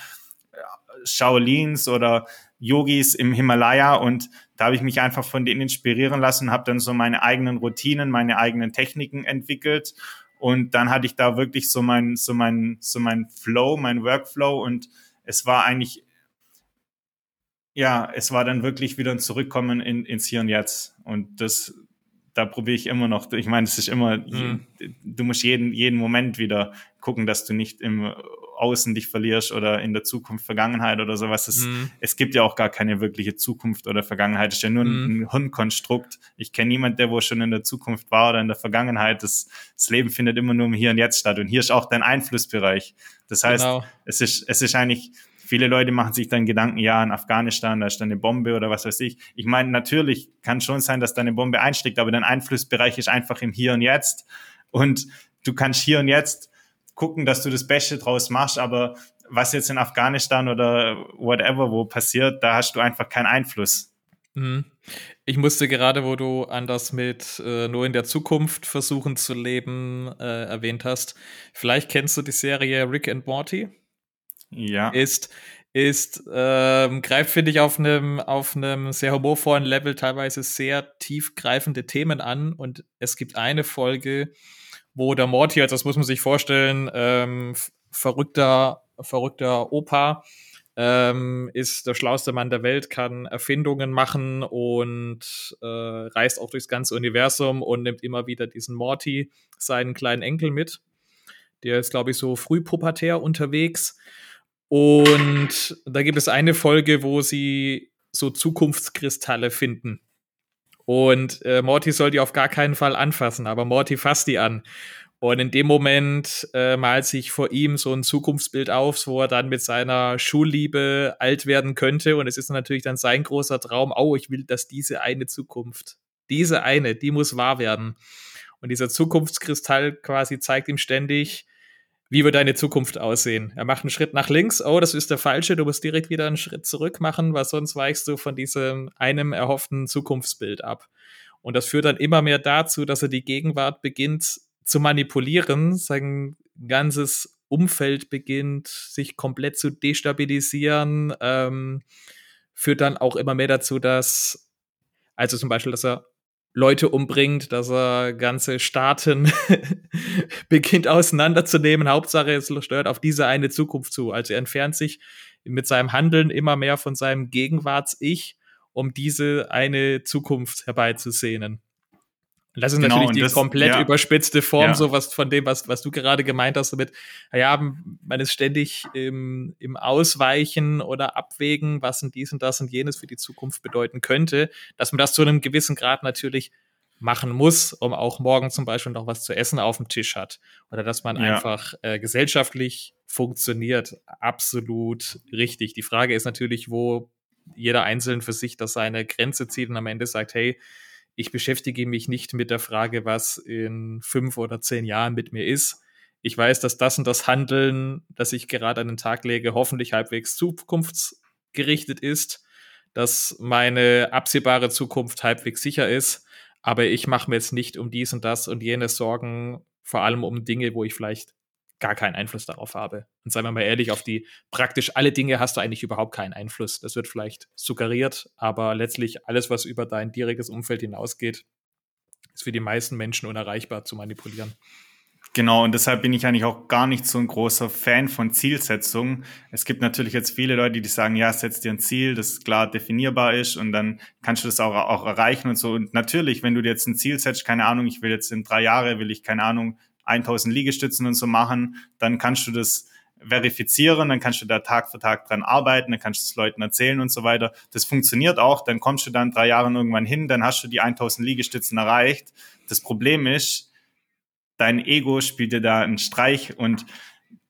Shaolins oder Yogis im Himalaya und da habe ich mich einfach von denen inspirieren lassen, habe dann so meine eigenen Routinen, meine eigenen Techniken entwickelt und dann hatte ich da wirklich so mein so mein so mein Flow, mein Workflow und es war eigentlich ja, es war dann wirklich wieder ein Zurückkommen in, ins Hier und Jetzt und das da probiere ich immer noch. Ich meine, es ist immer, mhm. du musst jeden, jeden Moment wieder gucken, dass du nicht im außen dich verlierst oder in der Zukunft Vergangenheit oder sowas. Es, mhm. es gibt ja auch gar keine wirkliche Zukunft oder Vergangenheit. Es ist ja nur mhm. ein Hirnkonstrukt. Ich kenne niemanden, der wo schon in der Zukunft war oder in der Vergangenheit. Das, das Leben findet immer nur im Hier und Jetzt statt. Und hier ist auch dein Einflussbereich. Das heißt, genau. es ist, es ist eigentlich, viele Leute machen sich dann Gedanken, ja, in Afghanistan, da ist eine Bombe oder was weiß ich. Ich meine, natürlich kann schon sein, dass da eine Bombe einschlägt, aber dein Einflussbereich ist einfach im Hier und Jetzt. Und du kannst hier und jetzt gucken, dass du das Beste draus machst, aber was jetzt in Afghanistan oder whatever wo passiert, da hast du einfach keinen Einfluss. Mhm. Ich musste gerade, wo du an das mit äh, nur in der Zukunft versuchen zu leben äh, erwähnt hast, vielleicht kennst du die Serie Rick and Morty? Ja. Ist, ist ähm, greift, finde ich, auf einem auf einem sehr humorvollen Level teilweise sehr tiefgreifende Themen an. Und es gibt eine Folge, wo der Morty, also das muss man sich vorstellen, ähm, verrückter, verrückter Opa, ähm, ist der schlauste Mann der Welt, kann Erfindungen machen und äh, reist auch durchs ganze Universum und nimmt immer wieder diesen Morty, seinen kleinen Enkel mit. Der ist, glaube ich, so frühpubertär unterwegs. Und da gibt es eine Folge, wo sie so Zukunftskristalle finden. Und äh, Morty soll die auf gar keinen Fall anfassen, aber Morty fasst die an. Und in dem Moment äh, malt sich vor ihm so ein Zukunftsbild auf, wo er dann mit seiner Schulliebe alt werden könnte. Und es ist natürlich dann sein großer Traum, oh, ich will, dass diese eine Zukunft, diese eine, die muss wahr werden. Und dieser Zukunftskristall quasi zeigt ihm ständig, wie wird deine Zukunft aussehen? Er macht einen Schritt nach links, oh, das ist der falsche, du musst direkt wieder einen Schritt zurück machen, weil sonst weichst du von diesem einem erhofften Zukunftsbild ab. Und das führt dann immer mehr dazu, dass er die Gegenwart beginnt zu manipulieren, sein ganzes Umfeld beginnt sich komplett zu destabilisieren, ähm, führt dann auch immer mehr dazu, dass, also zum Beispiel, dass er Leute umbringt, dass er ganze Staaten [LAUGHS] beginnt auseinanderzunehmen. Hauptsache, es steuert auf diese eine Zukunft zu. Also er entfernt sich mit seinem Handeln immer mehr von seinem Gegenwarts-Ich, um diese eine Zukunft herbeizusehnen. Das ist genau, natürlich die das, komplett ja, überspitzte Form, ja. so was von dem, was, was du gerade gemeint hast, damit, ja, man ist ständig im, im Ausweichen oder Abwägen, was denn dies und das und jenes für die Zukunft bedeuten könnte, dass man das zu einem gewissen Grad natürlich machen muss, um auch morgen zum Beispiel noch was zu essen auf dem Tisch hat. Oder dass man ja. einfach äh, gesellschaftlich funktioniert. Absolut richtig. Die Frage ist natürlich, wo jeder Einzelne für sich das seine Grenze zieht und am Ende sagt, hey, ich beschäftige mich nicht mit der Frage, was in fünf oder zehn Jahren mit mir ist. Ich weiß, dass das und das Handeln, das ich gerade an den Tag lege, hoffentlich halbwegs zukunftsgerichtet ist, dass meine absehbare Zukunft halbwegs sicher ist. Aber ich mache mir jetzt nicht um dies und das und jenes Sorgen, vor allem um Dinge, wo ich vielleicht gar keinen Einfluss darauf habe. Und seien wir mal ehrlich, auf die praktisch alle Dinge hast du eigentlich überhaupt keinen Einfluss. Das wird vielleicht suggeriert, aber letztlich alles, was über dein direktes Umfeld hinausgeht, ist für die meisten Menschen unerreichbar zu manipulieren. Genau, und deshalb bin ich eigentlich auch gar nicht so ein großer Fan von Zielsetzungen. Es gibt natürlich jetzt viele Leute, die sagen, ja, setz dir ein Ziel, das klar definierbar ist und dann kannst du das auch, auch erreichen und so. Und natürlich, wenn du dir jetzt ein Ziel setzt, keine Ahnung, ich will jetzt in drei Jahre, will ich, keine Ahnung, 1000 Liegestützen und so machen, dann kannst du das verifizieren, dann kannst du da Tag für Tag dran arbeiten, dann kannst du es Leuten erzählen und so weiter. Das funktioniert auch, dann kommst du dann drei Jahre irgendwann hin, dann hast du die 1000 Liegestützen erreicht. Das Problem ist, dein Ego spielt dir da einen Streich und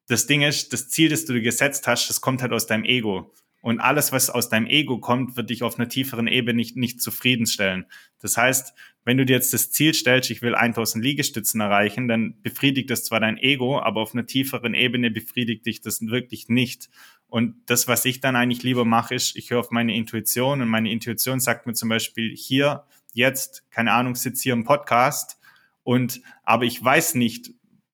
das Ding ist, das Ziel, das du dir gesetzt hast, das kommt halt aus deinem Ego. Und alles, was aus deinem Ego kommt, wird dich auf einer tieferen Ebene nicht, nicht zufriedenstellen. Das heißt, wenn du dir jetzt das Ziel stellst, ich will 1000 Liegestützen erreichen, dann befriedigt das zwar dein Ego, aber auf einer tieferen Ebene befriedigt dich das wirklich nicht. Und das, was ich dann eigentlich lieber mache, ist, ich höre auf meine Intuition und meine Intuition sagt mir zum Beispiel hier, jetzt, keine Ahnung, sitze hier im Podcast und, aber ich weiß nicht,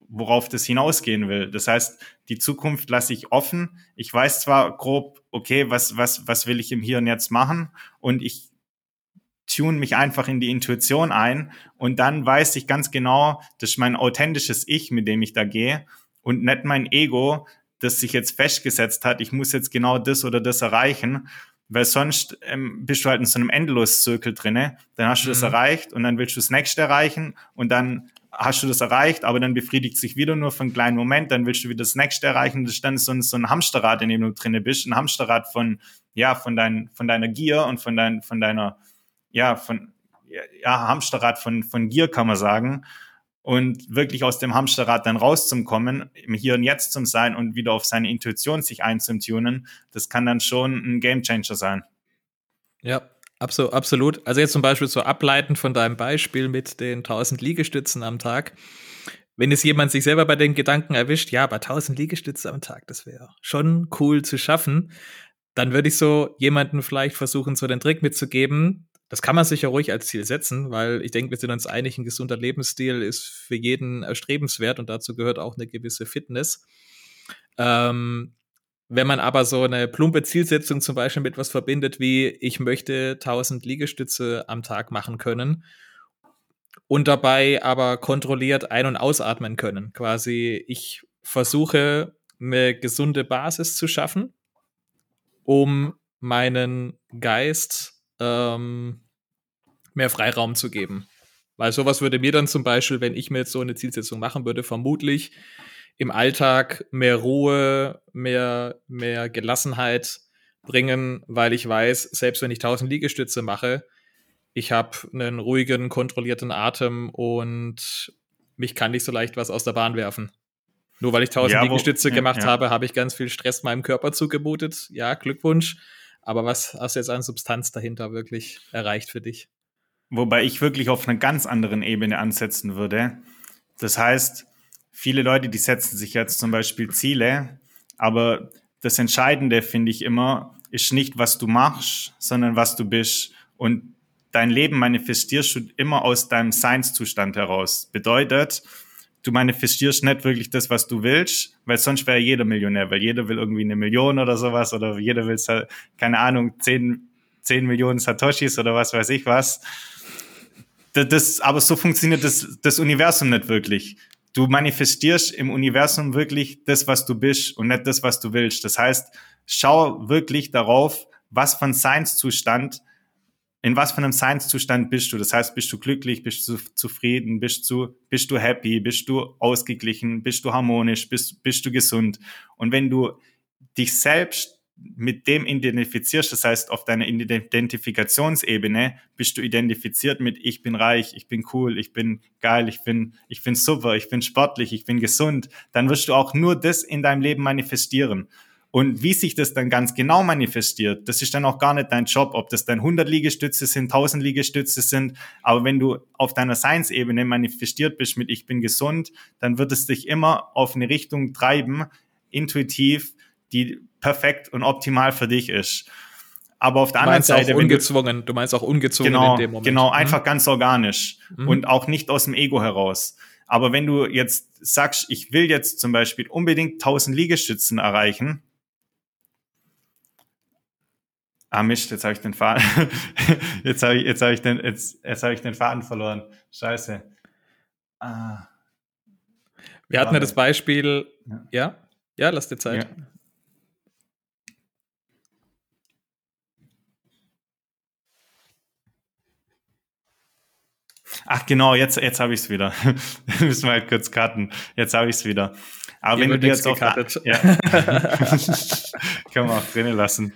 worauf das hinausgehen will. Das heißt, die Zukunft lasse ich offen. Ich weiß zwar grob, okay, was, was, was will ich im Hier und Jetzt machen? Und ich tune mich einfach in die Intuition ein und dann weiß ich ganz genau, das ist mein authentisches Ich, mit dem ich da gehe und nicht mein Ego, das sich jetzt festgesetzt hat, ich muss jetzt genau das oder das erreichen, weil sonst ähm, bist du halt in so einem Endlos-Zirkel drinne, dann hast du mhm. das erreicht und dann willst du das nächste erreichen und dann hast du das erreicht, aber dann befriedigt sich wieder nur für einen kleinen Moment, dann willst du wieder das nächste erreichen. Das ist dann so ein, so ein Hamsterrad, in dem du drinne bist, ein Hamsterrad von, ja, von, dein, von deiner Gier und von, dein, von deiner, ja, von, ja, Hamsterrad von, von Gier, kann man sagen. Und wirklich aus dem Hamsterrad dann rauszukommen, im Hier und Jetzt zu sein und wieder auf seine Intuition sich einzutunen, das kann dann schon ein Gamechanger sein. Ja, Absolut, absolut. Also jetzt zum Beispiel so ableiten von deinem Beispiel mit den 1000 Liegestützen am Tag. Wenn es jemand sich selber bei den Gedanken erwischt, ja, bei 1000 Liegestützen am Tag, das wäre schon cool zu schaffen, dann würde ich so jemanden vielleicht versuchen, so den Trick mitzugeben. Das kann man sich ja ruhig als Ziel setzen, weil ich denke, wir sind uns einig, ein gesunder Lebensstil ist für jeden erstrebenswert und dazu gehört auch eine gewisse Fitness. Ähm, wenn man aber so eine plumpe Zielsetzung zum Beispiel mit was verbindet, wie ich möchte 1000 Liegestütze am Tag machen können und dabei aber kontrolliert ein- und ausatmen können. Quasi, ich versuche eine gesunde Basis zu schaffen, um meinen Geist ähm, mehr Freiraum zu geben. Weil sowas würde mir dann zum Beispiel, wenn ich mir jetzt so eine Zielsetzung machen würde, vermutlich im Alltag mehr Ruhe, mehr, mehr Gelassenheit bringen, weil ich weiß, selbst wenn ich 1000 Liegestütze mache, ich habe einen ruhigen, kontrollierten Atem und mich kann nicht so leicht was aus der Bahn werfen. Nur weil ich 1000 ja, Liegestütze gemacht ja. habe, habe ich ganz viel Stress meinem Körper zugemutet. Ja, Glückwunsch. Aber was hast du jetzt an Substanz dahinter wirklich erreicht für dich? Wobei ich wirklich auf einer ganz anderen Ebene ansetzen würde. Das heißt, viele Leute, die setzen sich jetzt zum Beispiel Ziele, aber das Entscheidende finde ich immer, ist nicht, was du machst, sondern was du bist. Und dein Leben manifestierst du immer aus deinem Seinszustand heraus. Bedeutet, du manifestierst nicht wirklich das, was du willst, weil sonst wäre jeder Millionär, weil jeder will irgendwie eine Million oder sowas oder jeder will, keine Ahnung, zehn, zehn Millionen Satoshis oder was weiß ich was. Das, aber so funktioniert das, das Universum nicht wirklich du manifestierst im Universum wirklich das, was du bist und nicht das, was du willst. Das heißt, schau wirklich darauf, was von Seinszustand, in was von einem Seinszustand bist du. Das heißt, bist du glücklich, bist du zufrieden, bist du, bist du happy, bist du ausgeglichen, bist du harmonisch, bist, bist du gesund. Und wenn du dich selbst mit dem identifizierst, das heißt, auf deiner Identifikationsebene bist du identifiziert mit ich bin reich, ich bin cool, ich bin geil, ich bin, ich bin super, ich bin sportlich, ich bin gesund, dann wirst du auch nur das in deinem Leben manifestieren. Und wie sich das dann ganz genau manifestiert, das ist dann auch gar nicht dein Job, ob das dann 100 Liegestütze sind, 1000 Liegestütze sind. Aber wenn du auf deiner Science-Ebene manifestiert bist mit ich bin gesund, dann wird es dich immer auf eine Richtung treiben, intuitiv, die perfekt und optimal für dich ist. Aber auf der anderen Seite. Auch ungezwungen, du meinst auch ungezwungen genau, in dem Moment. Genau, mhm. einfach ganz organisch mhm. und auch nicht aus dem Ego heraus. Aber wenn du jetzt sagst, ich will jetzt zum Beispiel unbedingt 1000 Liegestützen erreichen, Ah Mist, jetzt habe ich den Faden. [LAUGHS] jetzt habe ich, jetzt habe ich den, jetzt, jetzt habe ich den Faden verloren. Scheiße. Ah. Wir hatten ja das Beispiel. Ja, ja, ja lass dir Zeit. Ja. Ach genau, jetzt, jetzt habe ich es wieder. [LAUGHS] Müssen wir halt kurz cutten. Jetzt habe ich es wieder. Aber Hier wenn du dir jetzt auch. Ja. [LAUGHS] Kann man auch drinnen lassen.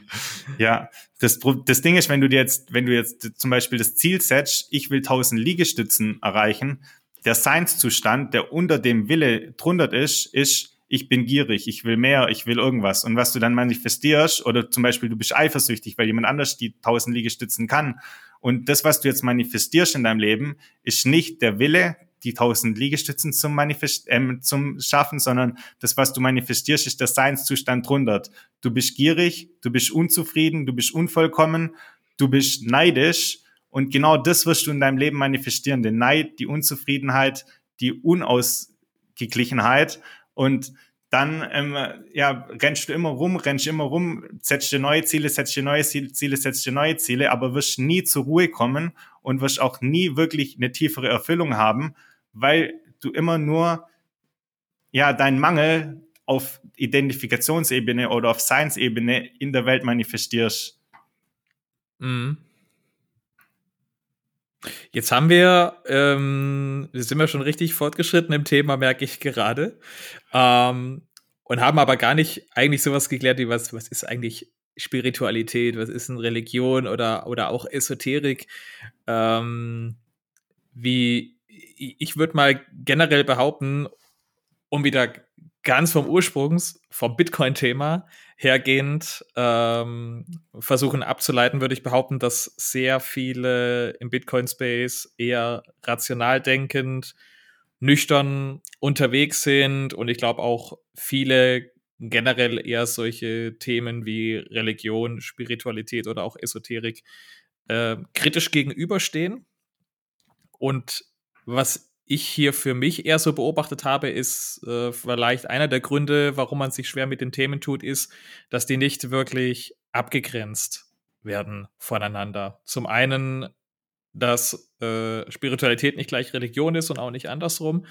Ja. Das, das Ding ist, wenn du dir jetzt, wenn du jetzt zum Beispiel das Ziel setzt, ich will 1000 Liegestützen erreichen, der Seinszustand, der unter dem Wille drunter ist, ist, ich bin gierig, ich will mehr, ich will irgendwas. Und was du dann manifestierst, oder zum Beispiel du bist eifersüchtig, weil jemand anders die 1000 Liegestützen kann und das, was du jetzt manifestierst in deinem Leben, ist nicht der Wille, die tausend Liegestützen zum, Manifest äh, zum Schaffen, sondern das, was du manifestierst, ist der Seinszustand drunter. Du bist gierig, du bist unzufrieden, du bist unvollkommen, du bist neidisch und genau das wirst du in deinem Leben manifestieren. Den Neid, die Unzufriedenheit, die Unausgeglichenheit und dann ähm, ja, rennst du immer rum, rennst immer rum, setzt dir neue Ziele, setzt dir neue Ziele, setzt dir neue Ziele, aber wirst nie zur Ruhe kommen und wirst auch nie wirklich eine tiefere Erfüllung haben, weil du immer nur ja deinen Mangel auf Identifikationsebene oder auf Science-Ebene in der Welt manifestierst. Mhm. Jetzt haben wir, ähm, wir sind ja schon richtig fortgeschritten im Thema, merke ich gerade. Ähm, und haben aber gar nicht eigentlich sowas geklärt wie was, was ist eigentlich Spiritualität, was ist eine Religion oder, oder auch Esoterik. Ähm, wie ich würde mal generell behaupten, um wieder ganz vom Ursprungs, vom Bitcoin-Thema hergehend ähm, versuchen abzuleiten, würde ich behaupten, dass sehr viele im Bitcoin-Space eher rational denkend, nüchtern unterwegs sind und ich glaube auch viele generell eher solche Themen wie Religion, Spiritualität oder auch Esoterik äh, kritisch gegenüberstehen. Und was ich hier für mich eher so beobachtet habe, ist äh, vielleicht einer der Gründe, warum man sich schwer mit den Themen tut, ist, dass die nicht wirklich abgegrenzt werden voneinander. Zum einen, dass äh, Spiritualität nicht gleich Religion ist und auch nicht andersrum.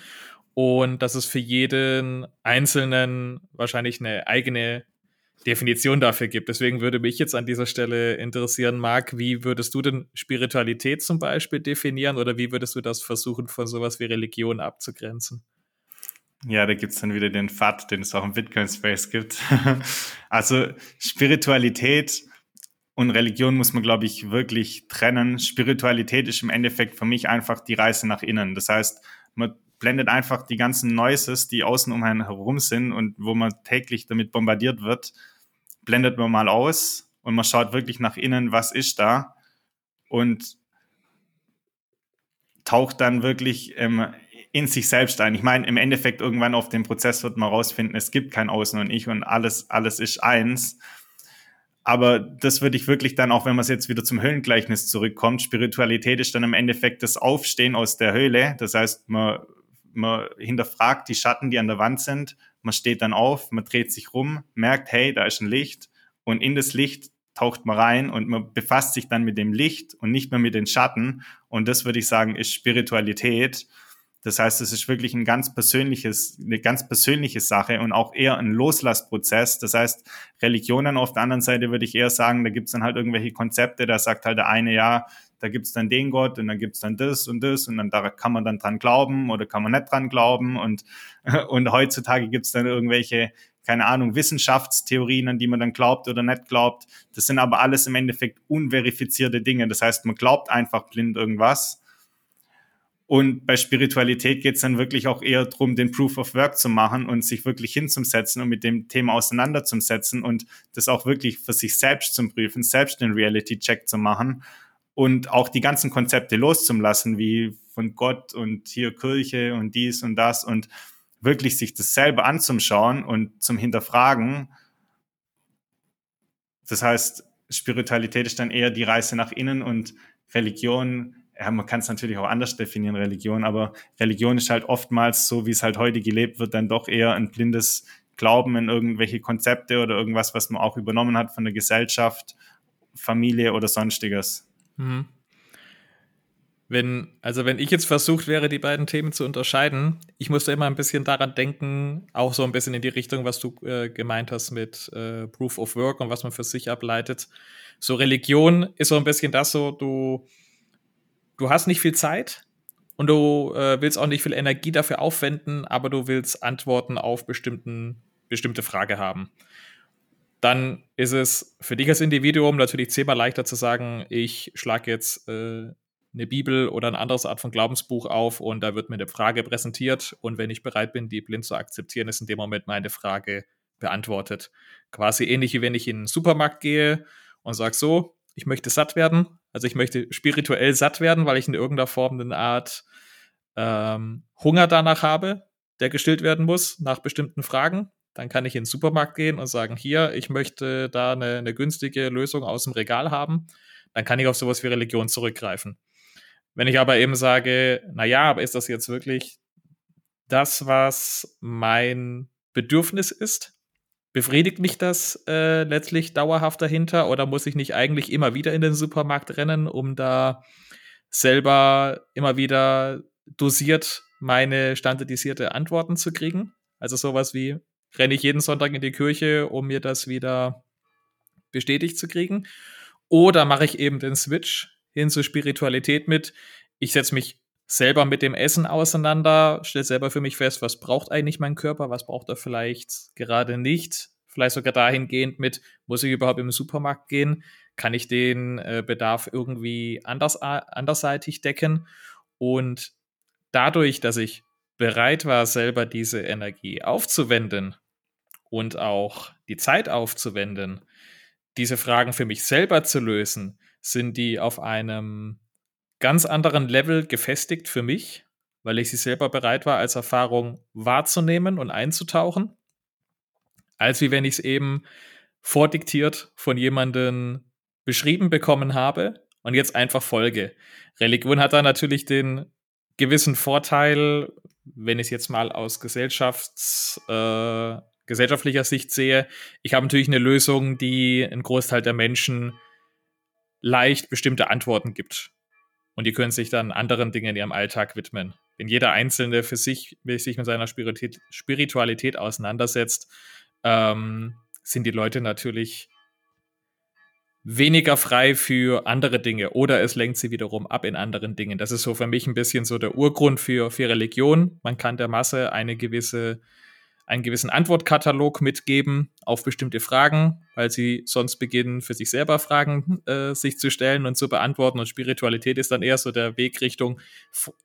Und dass es für jeden Einzelnen wahrscheinlich eine eigene Definition dafür gibt. Deswegen würde mich jetzt an dieser Stelle interessieren, Marc, wie würdest du denn Spiritualität zum Beispiel definieren oder wie würdest du das versuchen, von sowas wie Religion abzugrenzen? Ja, da gibt es dann wieder den FAT, den es auch im Bitcoin-Space gibt. [LAUGHS] also Spiritualität und Religion muss man, glaube ich, wirklich trennen. Spiritualität ist im Endeffekt für mich einfach die Reise nach innen. Das heißt, man blendet einfach die ganzen Noises, die außen um einen herum sind und wo man täglich damit bombardiert wird, blendet man mal aus und man schaut wirklich nach innen, was ist da und taucht dann wirklich ähm, in sich selbst ein. Ich meine, im Endeffekt irgendwann auf dem Prozess wird man rausfinden, es gibt kein Außen und Ich und alles, alles ist eins. Aber das würde ich wirklich dann, auch wenn man es jetzt wieder zum Höhlengleichnis zurückkommt, Spiritualität ist dann im Endeffekt das Aufstehen aus der Höhle. Das heißt, man man hinterfragt die Schatten, die an der Wand sind, man steht dann auf, man dreht sich rum, merkt, hey, da ist ein Licht und in das Licht taucht man rein und man befasst sich dann mit dem Licht und nicht mehr mit den Schatten und das würde ich sagen ist Spiritualität. Das heißt, es ist wirklich ein ganz persönliches, eine ganz persönliche Sache und auch eher ein Loslassprozess. Das heißt, Religionen auf der anderen Seite würde ich eher sagen, da gibt es dann halt irgendwelche Konzepte, da sagt halt der eine, ja, da gibt's dann den Gott und dann gibt's dann das und das und dann da kann man dann dran glauben oder kann man nicht dran glauben und, [LAUGHS] und heutzutage gibt's dann irgendwelche, keine Ahnung, Wissenschaftstheorien, an die man dann glaubt oder nicht glaubt. Das sind aber alles im Endeffekt unverifizierte Dinge. Das heißt, man glaubt einfach blind irgendwas. Und bei Spiritualität geht's dann wirklich auch eher darum, den Proof of Work zu machen und sich wirklich hinzusetzen und mit dem Thema auseinanderzusetzen und das auch wirklich für sich selbst zu prüfen, selbst den Reality-Check zu machen und auch die ganzen Konzepte loszulassen, wie von Gott und hier Kirche und dies und das und wirklich sich das selber anzuschauen und zum Hinterfragen. Das heißt, Spiritualität ist dann eher die Reise nach innen und Religion, ja, man kann es natürlich auch anders definieren, Religion, aber Religion ist halt oftmals, so wie es halt heute gelebt wird, dann doch eher ein blindes Glauben in irgendwelche Konzepte oder irgendwas, was man auch übernommen hat von der Gesellschaft, Familie oder sonstiges. Mhm. Wenn, also wenn ich jetzt versucht wäre, die beiden Themen zu unterscheiden, ich musste immer ein bisschen daran denken, auch so ein bisschen in die Richtung, was du äh, gemeint hast mit äh, Proof of Work und was man für sich ableitet. So Religion ist so ein bisschen das so, du, du hast nicht viel Zeit und du äh, willst auch nicht viel Energie dafür aufwenden, aber du willst Antworten auf bestimmten, bestimmte Frage haben dann ist es für dich als Individuum natürlich zehnmal leichter zu sagen, ich schlage jetzt äh, eine Bibel oder eine andere Art von Glaubensbuch auf und da wird mir eine Frage präsentiert. Und wenn ich bereit bin, die blind zu akzeptieren, ist in dem Moment meine Frage beantwortet. Quasi ähnlich wie wenn ich in den Supermarkt gehe und sage so, ich möchte satt werden, also ich möchte spirituell satt werden, weil ich in irgendeiner Form eine Art ähm, Hunger danach habe, der gestillt werden muss nach bestimmten Fragen dann kann ich in den Supermarkt gehen und sagen, hier, ich möchte da eine, eine günstige Lösung aus dem Regal haben. Dann kann ich auf sowas wie Religion zurückgreifen. Wenn ich aber eben sage, na ja, aber ist das jetzt wirklich das, was mein Bedürfnis ist? Befriedigt mich das äh, letztlich dauerhaft dahinter oder muss ich nicht eigentlich immer wieder in den Supermarkt rennen, um da selber immer wieder dosiert meine standardisierte Antworten zu kriegen? Also sowas wie, renne ich jeden Sonntag in die Kirche, um mir das wieder bestätigt zu kriegen. Oder mache ich eben den Switch hin zur Spiritualität mit, ich setze mich selber mit dem Essen auseinander, stelle selber für mich fest, was braucht eigentlich mein Körper, was braucht er vielleicht gerade nicht. Vielleicht sogar dahingehend mit, muss ich überhaupt im Supermarkt gehen? Kann ich den äh, Bedarf irgendwie anders, anderseitig decken? Und dadurch, dass ich bereit war, selber diese Energie aufzuwenden und auch die Zeit aufzuwenden, diese Fragen für mich selber zu lösen, sind die auf einem ganz anderen Level gefestigt für mich, weil ich sie selber bereit war, als Erfahrung wahrzunehmen und einzutauchen, als wie wenn ich es eben vordiktiert von jemandem beschrieben bekommen habe und jetzt einfach folge. Religion hat da natürlich den gewissen Vorteil, wenn ich es jetzt mal aus Gesellschafts, äh, gesellschaftlicher Sicht sehe. Ich habe natürlich eine Lösung, die ein Großteil der Menschen leicht bestimmte Antworten gibt. Und die können sich dann anderen Dingen in ihrem Alltag widmen. Wenn jeder Einzelne für sich, sich mit seiner Spiritualität auseinandersetzt, ähm, sind die Leute natürlich weniger frei für andere Dinge oder es lenkt sie wiederum ab in anderen Dingen. Das ist so für mich ein bisschen so der Urgrund für, für Religion. Man kann der Masse eine gewisse einen gewissen Antwortkatalog mitgeben auf bestimmte Fragen, weil sie sonst beginnen, für sich selber Fragen äh, sich zu stellen und zu beantworten. Und Spiritualität ist dann eher so der Weg Richtung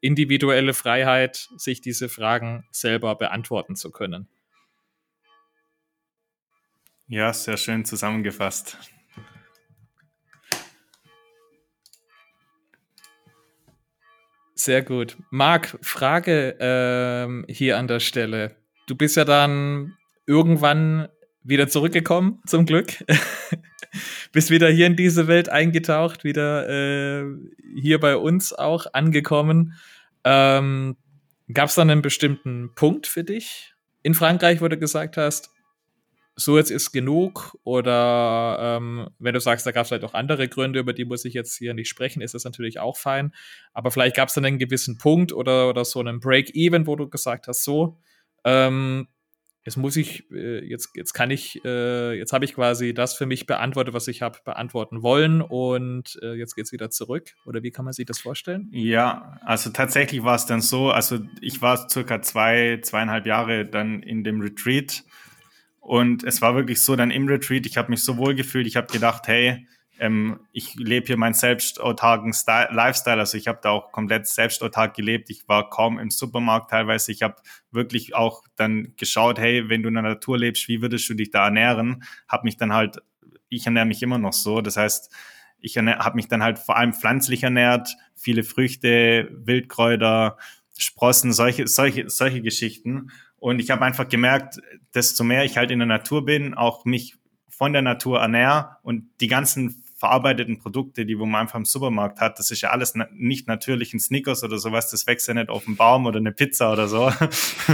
individuelle Freiheit, sich diese Fragen selber beantworten zu können. Ja, sehr schön zusammengefasst. Sehr gut. Marc, Frage ähm, hier an der Stelle du bist ja dann irgendwann wieder zurückgekommen, zum Glück. [LAUGHS] bist wieder hier in diese Welt eingetaucht, wieder äh, hier bei uns auch angekommen. Ähm, Gab es dann einen bestimmten Punkt für dich in Frankreich, wo du gesagt hast, so jetzt ist genug? Oder ähm, wenn du sagst, da gab es vielleicht auch andere Gründe, über die muss ich jetzt hier nicht sprechen, ist das natürlich auch fein. Aber vielleicht gab es dann einen gewissen Punkt oder, oder so einen Break-Even, wo du gesagt hast, so, ähm, jetzt muss ich, äh, jetzt, jetzt kann ich, äh, jetzt habe ich quasi das für mich beantwortet, was ich habe beantworten wollen und äh, jetzt geht es wieder zurück. Oder wie kann man sich das vorstellen? Ja, also tatsächlich war es dann so, also ich war circa zwei, zweieinhalb Jahre dann in dem Retreat und es war wirklich so dann im Retreat, ich habe mich so wohl gefühlt, ich habe gedacht, hey, ähm, ich lebe hier meinen selbstautarken Style, Lifestyle, also ich habe da auch komplett selbstautark gelebt. Ich war kaum im Supermarkt teilweise. Ich habe wirklich auch dann geschaut, hey, wenn du in der Natur lebst, wie würdest du dich da ernähren? Habe mich dann halt, ich ernähre mich immer noch so. Das heißt, ich habe mich dann halt vor allem pflanzlich ernährt, viele Früchte, Wildkräuter, Sprossen, solche, solche, solche Geschichten. Und ich habe einfach gemerkt, desto mehr ich halt in der Natur bin, auch mich von der Natur ernähre und die ganzen verarbeiteten Produkte, die man einfach im Supermarkt hat, das ist ja alles na nicht natürlich ein Snickers oder sowas, das wächst ja nicht auf dem Baum oder eine Pizza oder so,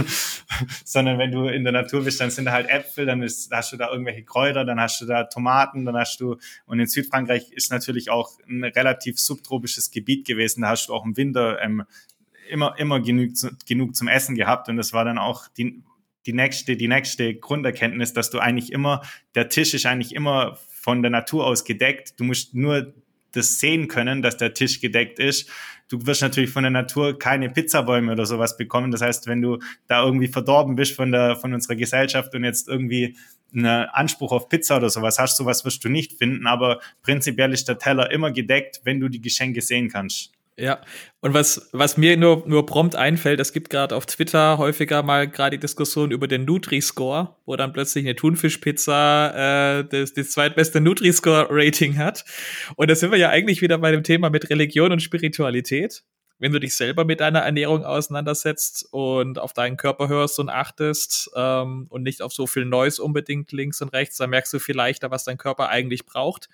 [LAUGHS] sondern wenn du in der Natur bist, dann sind da halt Äpfel, dann ist, hast du da irgendwelche Kräuter, dann hast du da Tomaten, dann hast du, und in Südfrankreich ist natürlich auch ein relativ subtropisches Gebiet gewesen, da hast du auch im Winter ähm, immer, immer genug, genug zum Essen gehabt und das war dann auch die, die nächste, die nächste Grunderkenntnis, dass du eigentlich immer, der Tisch ist eigentlich immer von der Natur aus gedeckt. Du musst nur das sehen können, dass der Tisch gedeckt ist. Du wirst natürlich von der Natur keine Pizzabäume oder sowas bekommen. Das heißt, wenn du da irgendwie verdorben bist von der, von unserer Gesellschaft und jetzt irgendwie einen Anspruch auf Pizza oder sowas hast, sowas wirst du nicht finden. Aber prinzipiell ist der Teller immer gedeckt, wenn du die Geschenke sehen kannst. Ja, und was, was mir nur, nur prompt einfällt, es gibt gerade auf Twitter häufiger mal gerade die Diskussion über den Nutri-Score, wo dann plötzlich eine Thunfischpizza äh, das, das zweitbeste Nutri-Score-Rating hat. Und da sind wir ja eigentlich wieder bei dem Thema mit Religion und Spiritualität. Wenn du dich selber mit deiner Ernährung auseinandersetzt und auf deinen Körper hörst und achtest ähm, und nicht auf so viel Neues unbedingt links und rechts, dann merkst du viel leichter, was dein Körper eigentlich braucht.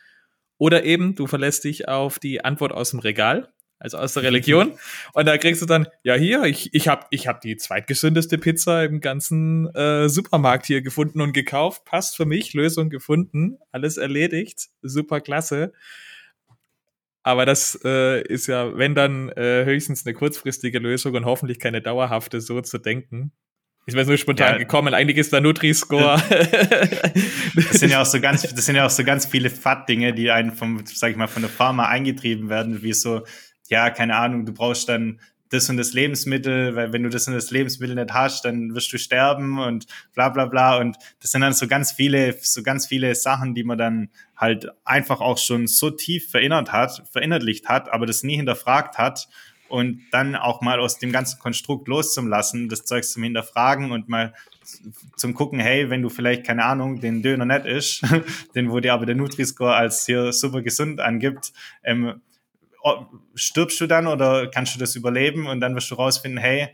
Oder eben, du verlässt dich auf die Antwort aus dem Regal also aus der Religion. Und da kriegst du dann, ja hier, ich, ich habe ich hab die zweitgesündeste Pizza im ganzen äh, Supermarkt hier gefunden und gekauft. Passt für mich, Lösung gefunden, alles erledigt, super klasse. Aber das äh, ist ja, wenn dann äh, höchstens eine kurzfristige Lösung und hoffentlich keine dauerhafte, so zu denken. Ich bin nur spontan ja. gekommen. Eigentlich ist da Nutri-Score. [LAUGHS] das sind ja auch so ganz, das sind ja auch so ganz viele Fat-Dinge, die einen vom, sag ich mal, von der Pharma eingetrieben werden, wie so ja, keine Ahnung, du brauchst dann das und das Lebensmittel, weil wenn du das und das Lebensmittel nicht hast, dann wirst du sterben und bla bla bla. Und das sind dann so ganz viele, so ganz viele Sachen, die man dann halt einfach auch schon so tief verinnert hat, verinnerlicht hat, aber das nie hinterfragt hat und dann auch mal aus dem ganzen Konstrukt loszulassen, das Zeug zum Hinterfragen und mal zum gucken, hey, wenn du vielleicht, keine Ahnung, den Döner nicht isst, [LAUGHS] den wo dir aber der Nutri-Score als hier super gesund angibt, ähm, stirbst du dann oder kannst du das überleben? Und dann wirst du rausfinden, hey,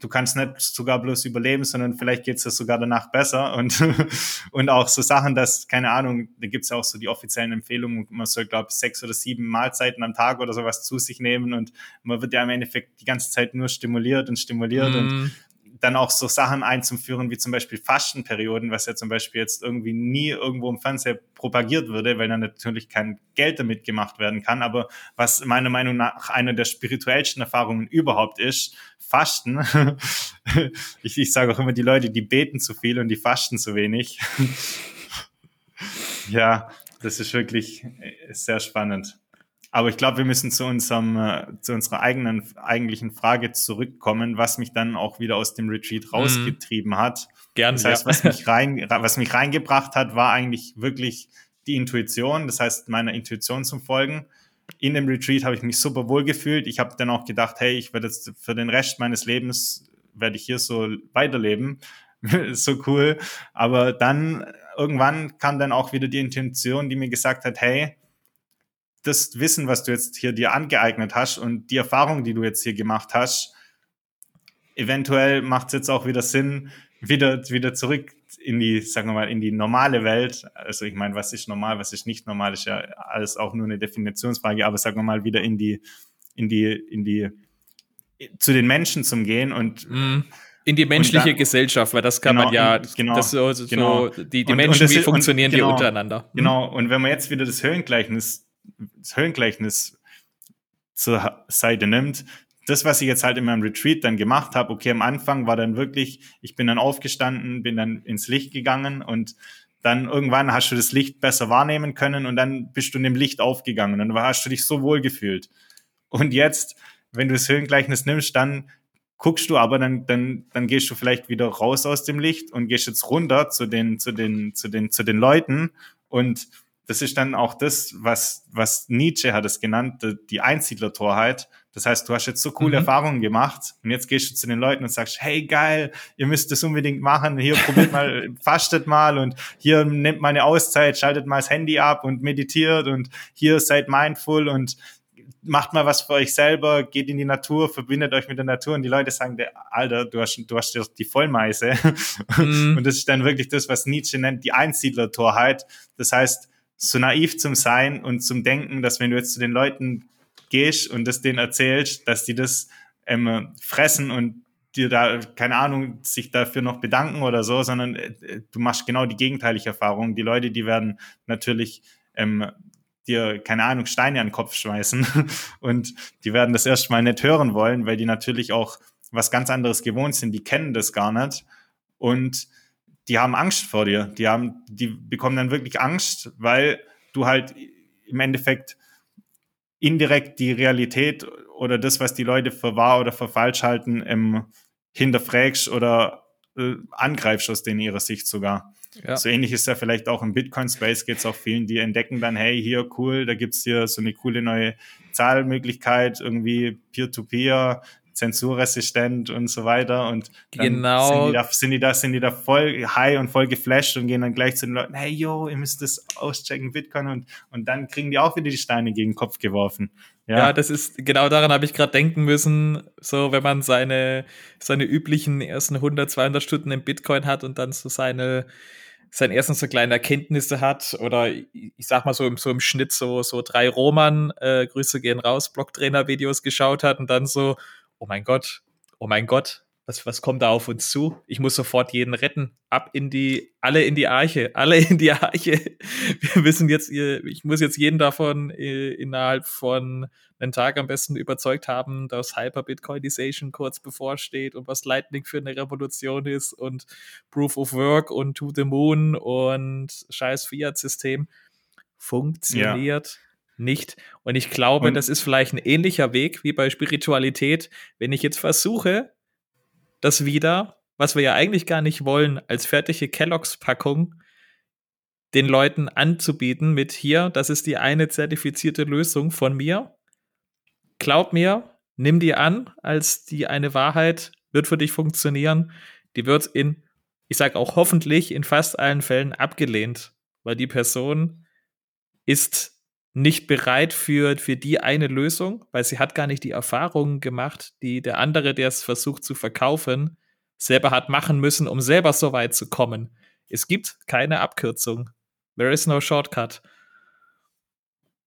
du kannst nicht sogar bloß überleben, sondern vielleicht geht es dir sogar danach besser. Und, [LAUGHS] und auch so Sachen, dass, keine Ahnung, da gibt es ja auch so die offiziellen Empfehlungen, man soll, glaube ich, sechs oder sieben Mahlzeiten am Tag oder sowas zu sich nehmen. Und man wird ja im Endeffekt die ganze Zeit nur stimuliert und stimuliert mm. und mhm dann auch so Sachen einzuführen, wie zum Beispiel Fastenperioden, was ja zum Beispiel jetzt irgendwie nie irgendwo im Fernseher propagiert würde, weil dann natürlich kein Geld damit gemacht werden kann. Aber was meiner Meinung nach eine der spirituellsten Erfahrungen überhaupt ist, Fasten. [LAUGHS] ich, ich sage auch immer, die Leute, die beten zu viel und die fasten zu wenig. [LAUGHS] ja, das ist wirklich sehr spannend. Aber ich glaube, wir müssen zu unserem, äh, zu unserer eigenen, eigentlichen Frage zurückkommen, was mich dann auch wieder aus dem Retreat mhm. rausgetrieben hat. Gerne. Das heißt, ja. was mich [LAUGHS] rein, was mich reingebracht hat, war eigentlich wirklich die Intuition. Das heißt, meiner Intuition zum Folgen. In dem Retreat habe ich mich super wohl gefühlt. Ich habe dann auch gedacht, hey, ich werde jetzt für den Rest meines Lebens werde ich hier so weiterleben. [LAUGHS] so cool. Aber dann irgendwann kam dann auch wieder die Intention, die mir gesagt hat, hey, das Wissen, was du jetzt hier dir angeeignet hast und die Erfahrung, die du jetzt hier gemacht hast, eventuell macht es jetzt auch wieder Sinn, wieder, wieder zurück in die, sagen wir mal, in die normale Welt. Also ich meine, was ist normal, was ist nicht normal, ist ja alles auch nur eine Definitionsfrage, aber sagen wir mal, wieder in die, in die, in die, zu den Menschen zum Gehen und mm in die menschliche dann, Gesellschaft, weil das kann genau, man ja, genau, das so, so genau. die, die und, Menschen, und das, wie funktionieren genau, die untereinander? Hm? Genau, und wenn man jetzt wieder das Höhengleichnis das Höhengleichnis zur Seite nimmt, das, was ich jetzt halt in meinem Retreat dann gemacht habe, okay, am Anfang war dann wirklich, ich bin dann aufgestanden, bin dann ins Licht gegangen und dann irgendwann hast du das Licht besser wahrnehmen können und dann bist du in dem Licht aufgegangen und dann hast du dich so wohl gefühlt. Und jetzt, wenn du das Höhengleichnis nimmst, dann guckst du aber, dann, dann, dann gehst du vielleicht wieder raus aus dem Licht und gehst jetzt runter zu den, zu den, zu den, zu den Leuten und das ist dann auch das, was, was Nietzsche hat es genannt, die Einsiedlertorheit. Das heißt, du hast jetzt so coole mhm. Erfahrungen gemacht und jetzt gehst du zu den Leuten und sagst, hey geil, ihr müsst das unbedingt machen, hier probiert mal, [LAUGHS] fastet mal und hier nehmt mal eine Auszeit, schaltet mal das Handy ab und meditiert und hier seid mindful und macht mal was für euch selber, geht in die Natur, verbindet euch mit der Natur und die Leute sagen, Alter, du hast, du hast die Vollmeise. [LAUGHS] Mhm. Und das ist dann wirklich das, was Nietzsche nennt, die Einsiedlertorheit. Das heißt, so naiv zum Sein und zum Denken, dass wenn du jetzt zu den Leuten gehst und das denen erzählst, dass die das ähm, fressen und dir da, keine Ahnung, sich dafür noch bedanken oder so, sondern äh, du machst genau die gegenteilige Erfahrung. Die Leute, die werden natürlich ähm, dir, keine Ahnung, Steine an den Kopf schmeißen [LAUGHS] und die werden das erstmal nicht hören wollen, weil die natürlich auch was ganz anderes gewohnt sind, die kennen das gar nicht und die haben Angst vor dir. Die haben, die bekommen dann wirklich Angst, weil du halt im Endeffekt indirekt die Realität oder das, was die Leute für wahr oder für falsch halten, ähm, hinterfragst oder äh, angreifst aus denen ihrer Sicht sogar. Ja. So ähnlich ist ja vielleicht auch im Bitcoin-Space geht es auch vielen, die entdecken dann, hey, hier cool, da gibt's hier so eine coole neue Zahlmöglichkeit, irgendwie Peer-to-Peer, zensurresistent und so weiter. Und dann genau. sind, die da, sind, die da, sind die da voll high und voll geflasht und gehen dann gleich zu den Leuten, hey yo, ihr müsst das auschecken, Bitcoin und, und dann kriegen die auch wieder die Steine gegen den Kopf geworfen. Ja, ja das ist, genau daran habe ich gerade denken müssen, so wenn man seine, seine üblichen ersten 100, 200 Stunden im Bitcoin hat und dann so seine seine ersten so kleine Erkenntnisse hat oder ich sag mal so im, so im Schnitt so, so drei Roman, äh, Grüße gehen raus, Blocktrainer-Videos geschaut hat und dann so, oh mein Gott, oh mein Gott, was, was kommt da auf uns zu? Ich muss sofort jeden retten. Ab in die, alle in die Arche, [LAUGHS] alle in die Arche. Wir wissen jetzt, ich muss jetzt jeden davon äh, innerhalb von einem Tag am besten überzeugt haben, dass Hyper-Bitcoinization kurz bevorsteht und was Lightning für eine Revolution ist und Proof of Work und To the Moon und scheiß Fiat-System funktioniert nicht. Und ich glaube, Und- das ist vielleicht ein ähnlicher Weg wie bei Spiritualität, wenn ich jetzt versuche, das wieder, was wir ja eigentlich gar nicht wollen, als fertige Kelloggs-Packung den Leuten anzubieten mit hier, das ist die eine zertifizierte Lösung von mir. Glaub mir, nimm die an als die eine Wahrheit, wird für dich funktionieren. Die wird in, ich sage auch hoffentlich, in fast allen Fällen abgelehnt, weil die Person ist nicht bereit für, für die eine Lösung, weil sie hat gar nicht die Erfahrungen gemacht, die der andere, der es versucht zu verkaufen, selber hat machen müssen, um selber so weit zu kommen. Es gibt keine Abkürzung. There is no shortcut.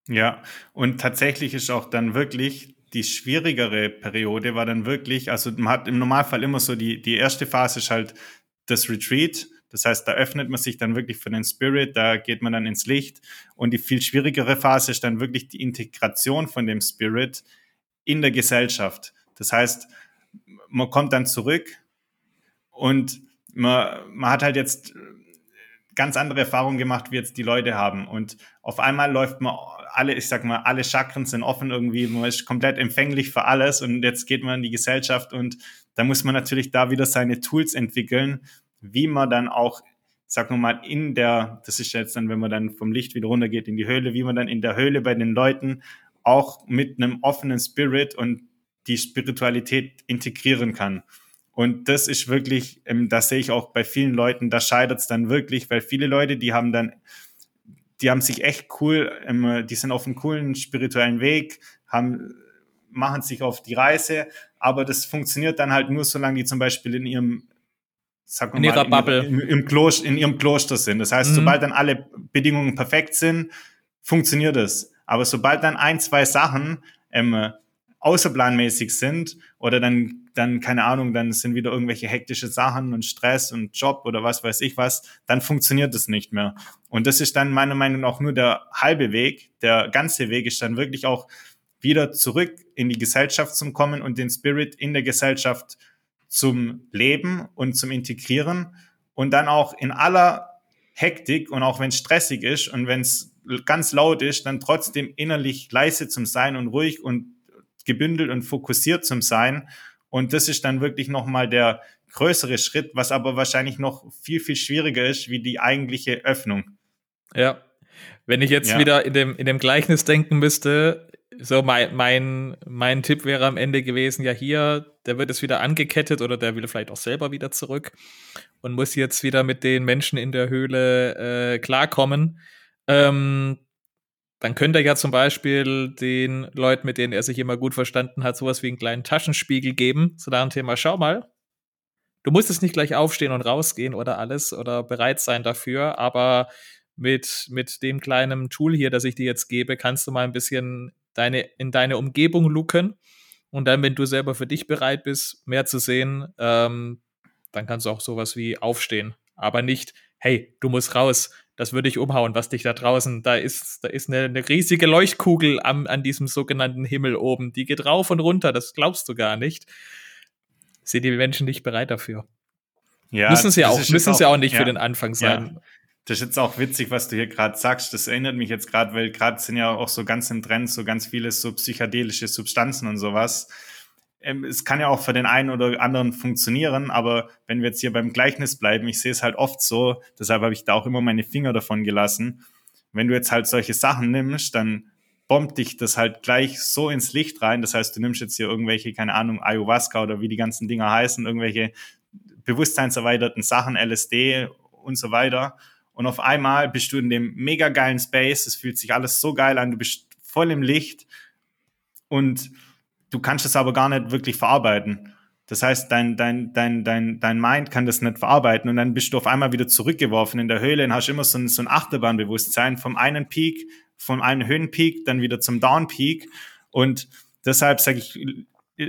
Ja, und tatsächlich ist auch dann wirklich die schwierigere Periode war dann wirklich, also man hat im Normalfall immer so die, die erste Phase ist halt das Retreat. Das heißt, da öffnet man sich dann wirklich für den Spirit, da geht man dann ins Licht. Und die viel schwierigere Phase ist dann wirklich die Integration von dem Spirit in der Gesellschaft. Das heißt, man kommt dann zurück und man, man hat halt jetzt ganz andere Erfahrungen gemacht, wie jetzt die Leute haben. Und auf einmal läuft man alle, ich sag mal, alle Chakren sind offen irgendwie, man ist komplett empfänglich für alles und jetzt geht man in die Gesellschaft und da muss man natürlich da wieder seine Tools entwickeln, wie man dann auch, sag nur mal, in der, das ist jetzt dann, wenn man dann vom Licht wieder runtergeht in die Höhle, wie man dann in der Höhle bei den Leuten auch mit einem offenen Spirit und die Spiritualität integrieren kann. Und das ist wirklich, ähm, das sehe ich auch bei vielen Leuten, da scheitert es dann wirklich, weil viele Leute, die haben dann, die haben sich echt cool, ähm, die sind auf einem coolen spirituellen Weg, haben, machen sich auf die Reise, aber das funktioniert dann halt nur, solange die zum Beispiel in ihrem sag In ihrer Bubble. Im, im Kloster, in ihrem Kloster sind. Das heißt, Mhm. sobald dann alle Bedingungen perfekt sind, funktioniert es. Aber sobald dann ein, zwei Sachen ähm, außerplanmäßig sind oder dann, dann, keine Ahnung, dann sind wieder irgendwelche hektische Sachen und Stress und Job oder was weiß ich was, dann funktioniert es nicht mehr. Und das ist dann meiner Meinung nach nur der halbe Weg. Der ganze Weg ist dann wirklich auch wieder zurück in die Gesellschaft zu kommen und den Spirit in der Gesellschaft zum Leben und zum Integrieren und dann auch in aller Hektik und auch wenn es stressig ist und wenn es ganz laut ist, dann trotzdem innerlich leise zum Sein und ruhig und gebündelt und fokussiert zum Sein. Und das ist dann wirklich nochmal der größere Schritt, was aber wahrscheinlich noch viel, viel schwieriger ist, wie die eigentliche Öffnung. Ja. Wenn ich jetzt Ja. wieder in dem, in dem Gleichnis denken müsste, so mein, mein, mein Tipp wäre am Ende gewesen, ja hier, der wird jetzt wieder angekettet oder der will vielleicht auch selber wieder zurück und muss jetzt wieder mit den Menschen in der Höhle äh, klarkommen. Ähm, dann könnte er ja zum Beispiel den Leuten, mit denen er sich immer gut verstanden hat, sowas wie einen kleinen Taschenspiegel geben. So da ein Thema, schau mal, du musst jetzt nicht gleich aufstehen und rausgehen oder alles oder bereit sein dafür, aber mit, mit dem kleinen Tool hier, das ich dir jetzt gebe, kannst du mal ein bisschen deine, in deine Umgebung looken. Und dann, wenn du selber für dich bereit bist, mehr zu sehen, ähm, dann kannst du auch sowas wie aufstehen. Aber nicht, hey, du musst raus. Das würde ich umhauen, was dich da draußen, da ist, da ist eine, eine riesige Leuchtkugel am, an diesem sogenannten Himmel oben. Die geht rauf und runter, das glaubst du gar nicht. Sind die Menschen nicht bereit dafür? Ja, müssen sie auch, müssen jetzt sie auch nicht ja. für den Anfang sein. Das ist jetzt auch witzig, was du hier gerade sagst. Das erinnert mich jetzt gerade, weil gerade sind ja auch so ganz im Trend so ganz viele so psychedelische Substanzen und sowas. Ähm, es kann ja auch für den einen oder anderen funktionieren, aber wenn wir jetzt hier beim Gleichnis bleiben, ich sehe es halt oft so, deshalb habe ich da auch immer meine Finger davon gelassen. Wenn du jetzt halt solche Sachen nimmst, dann bombt dich das halt gleich so ins Licht rein. Das heißt, du nimmst jetzt hier irgendwelche, keine Ahnung, Ayahuasca oder wie die ganzen Dinger heißen, irgendwelche bewusstseinserweiterten Sachen, LSD und so weiter. Und auf einmal bist du in dem mega geilen Space. Es fühlt sich alles so geil an. Du bist voll im Licht und du kannst es aber gar nicht wirklich verarbeiten. Das heißt, dein, dein, dein, dein, dein Mind kann das nicht verarbeiten und dann bist du auf einmal wieder zurückgeworfen in der Höhle und hast immer so ein, so ein Achterbahnbewusstsein vom einen Peak, vom einen Höhenpeak, dann wieder zum Downpeak. Und deshalb sage ich,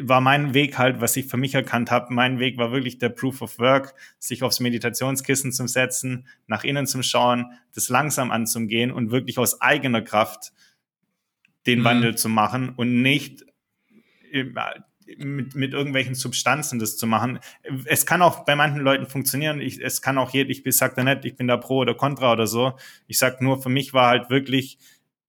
war mein Weg halt, was ich für mich erkannt habe, mein Weg war wirklich der Proof of Work, sich aufs Meditationskissen zu setzen, nach innen zu schauen, das langsam anzugehen und wirklich aus eigener Kraft den Mhm. Wandel zu machen und nicht äh, mit, mit irgendwelchen Substanzen das zu machen. Es kann auch bei manchen Leuten funktionieren. Ich, es kann auch jeder, ich sag da nicht, ich bin da pro oder contra oder so. Ich sag nur, für mich war halt wirklich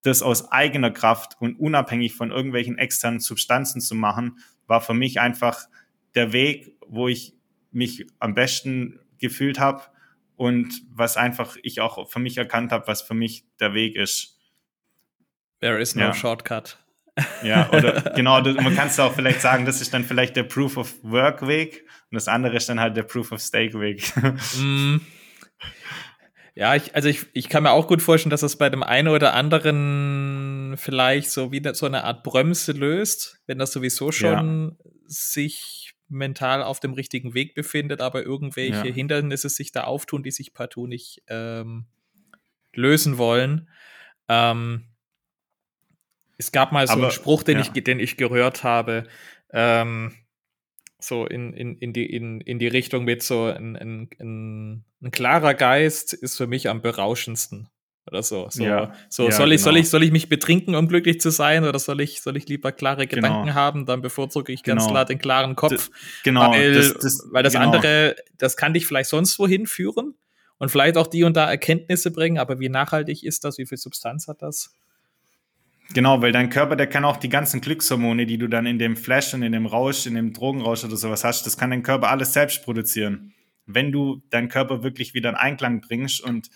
das aus eigener Kraft und unabhängig von irgendwelchen externen Substanzen zu machen, war für mich einfach der Weg, wo ich mich am besten gefühlt habe und was einfach ich auch für mich erkannt habe, was für mich der Weg ist. There is no ja. shortcut. Ja, oder [LAUGHS] genau, man kann es auch vielleicht sagen, das ist dann vielleicht der Proof of Work Weg und das andere ist dann halt der Proof of Stake Weg. Mm. Ja, ich, also ich, ich kann mir auch gut vorstellen, dass es bei dem einen oder anderen vielleicht so wieder so eine Art Bremse löst, wenn das sowieso schon ja. sich mental auf dem richtigen Weg befindet, aber irgendwelche ja. Hindernisse sich da auftun, die sich partout nicht ähm, lösen wollen. Ähm, es gab mal so aber, einen Spruch, den, ja. ich, den ich gehört habe. Ähm, so in, in, in, die, in, in die Richtung mit so ein, ein, ein, ein klarer Geist ist für mich am berauschendsten. Oder so. So, ja, so ja, soll, ich, genau. soll, ich, soll ich mich betrinken, um glücklich zu sein, oder soll ich, soll ich lieber klare genau. Gedanken haben? Dann bevorzuge ich ganz genau. klar den klaren Kopf. D genau. Weil das, das, weil das genau. andere, das kann dich vielleicht sonst wohin führen und vielleicht auch die und da Erkenntnisse bringen, aber wie nachhaltig ist das? Wie viel Substanz hat das? Genau, weil dein Körper, der kann auch die ganzen Glückshormone, die du dann in dem Flash und in dem Rausch, in dem Drogenrausch oder sowas hast, das kann dein Körper alles selbst produzieren. Wenn du deinen Körper wirklich wieder in Einklang bringst und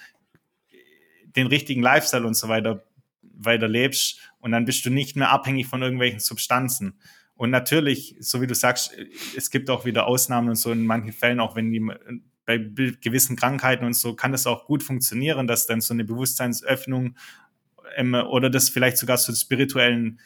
den richtigen Lifestyle und so weiter weiter lebst und dann bist du nicht mehr abhängig von irgendwelchen Substanzen. Und natürlich, so wie du sagst, es gibt auch wieder Ausnahmen und so in manchen Fällen, auch wenn die bei gewissen Krankheiten und so kann das auch gut funktionieren, dass dann so eine Bewusstseinsöffnung ähm, oder das vielleicht sogar so einen spirituellen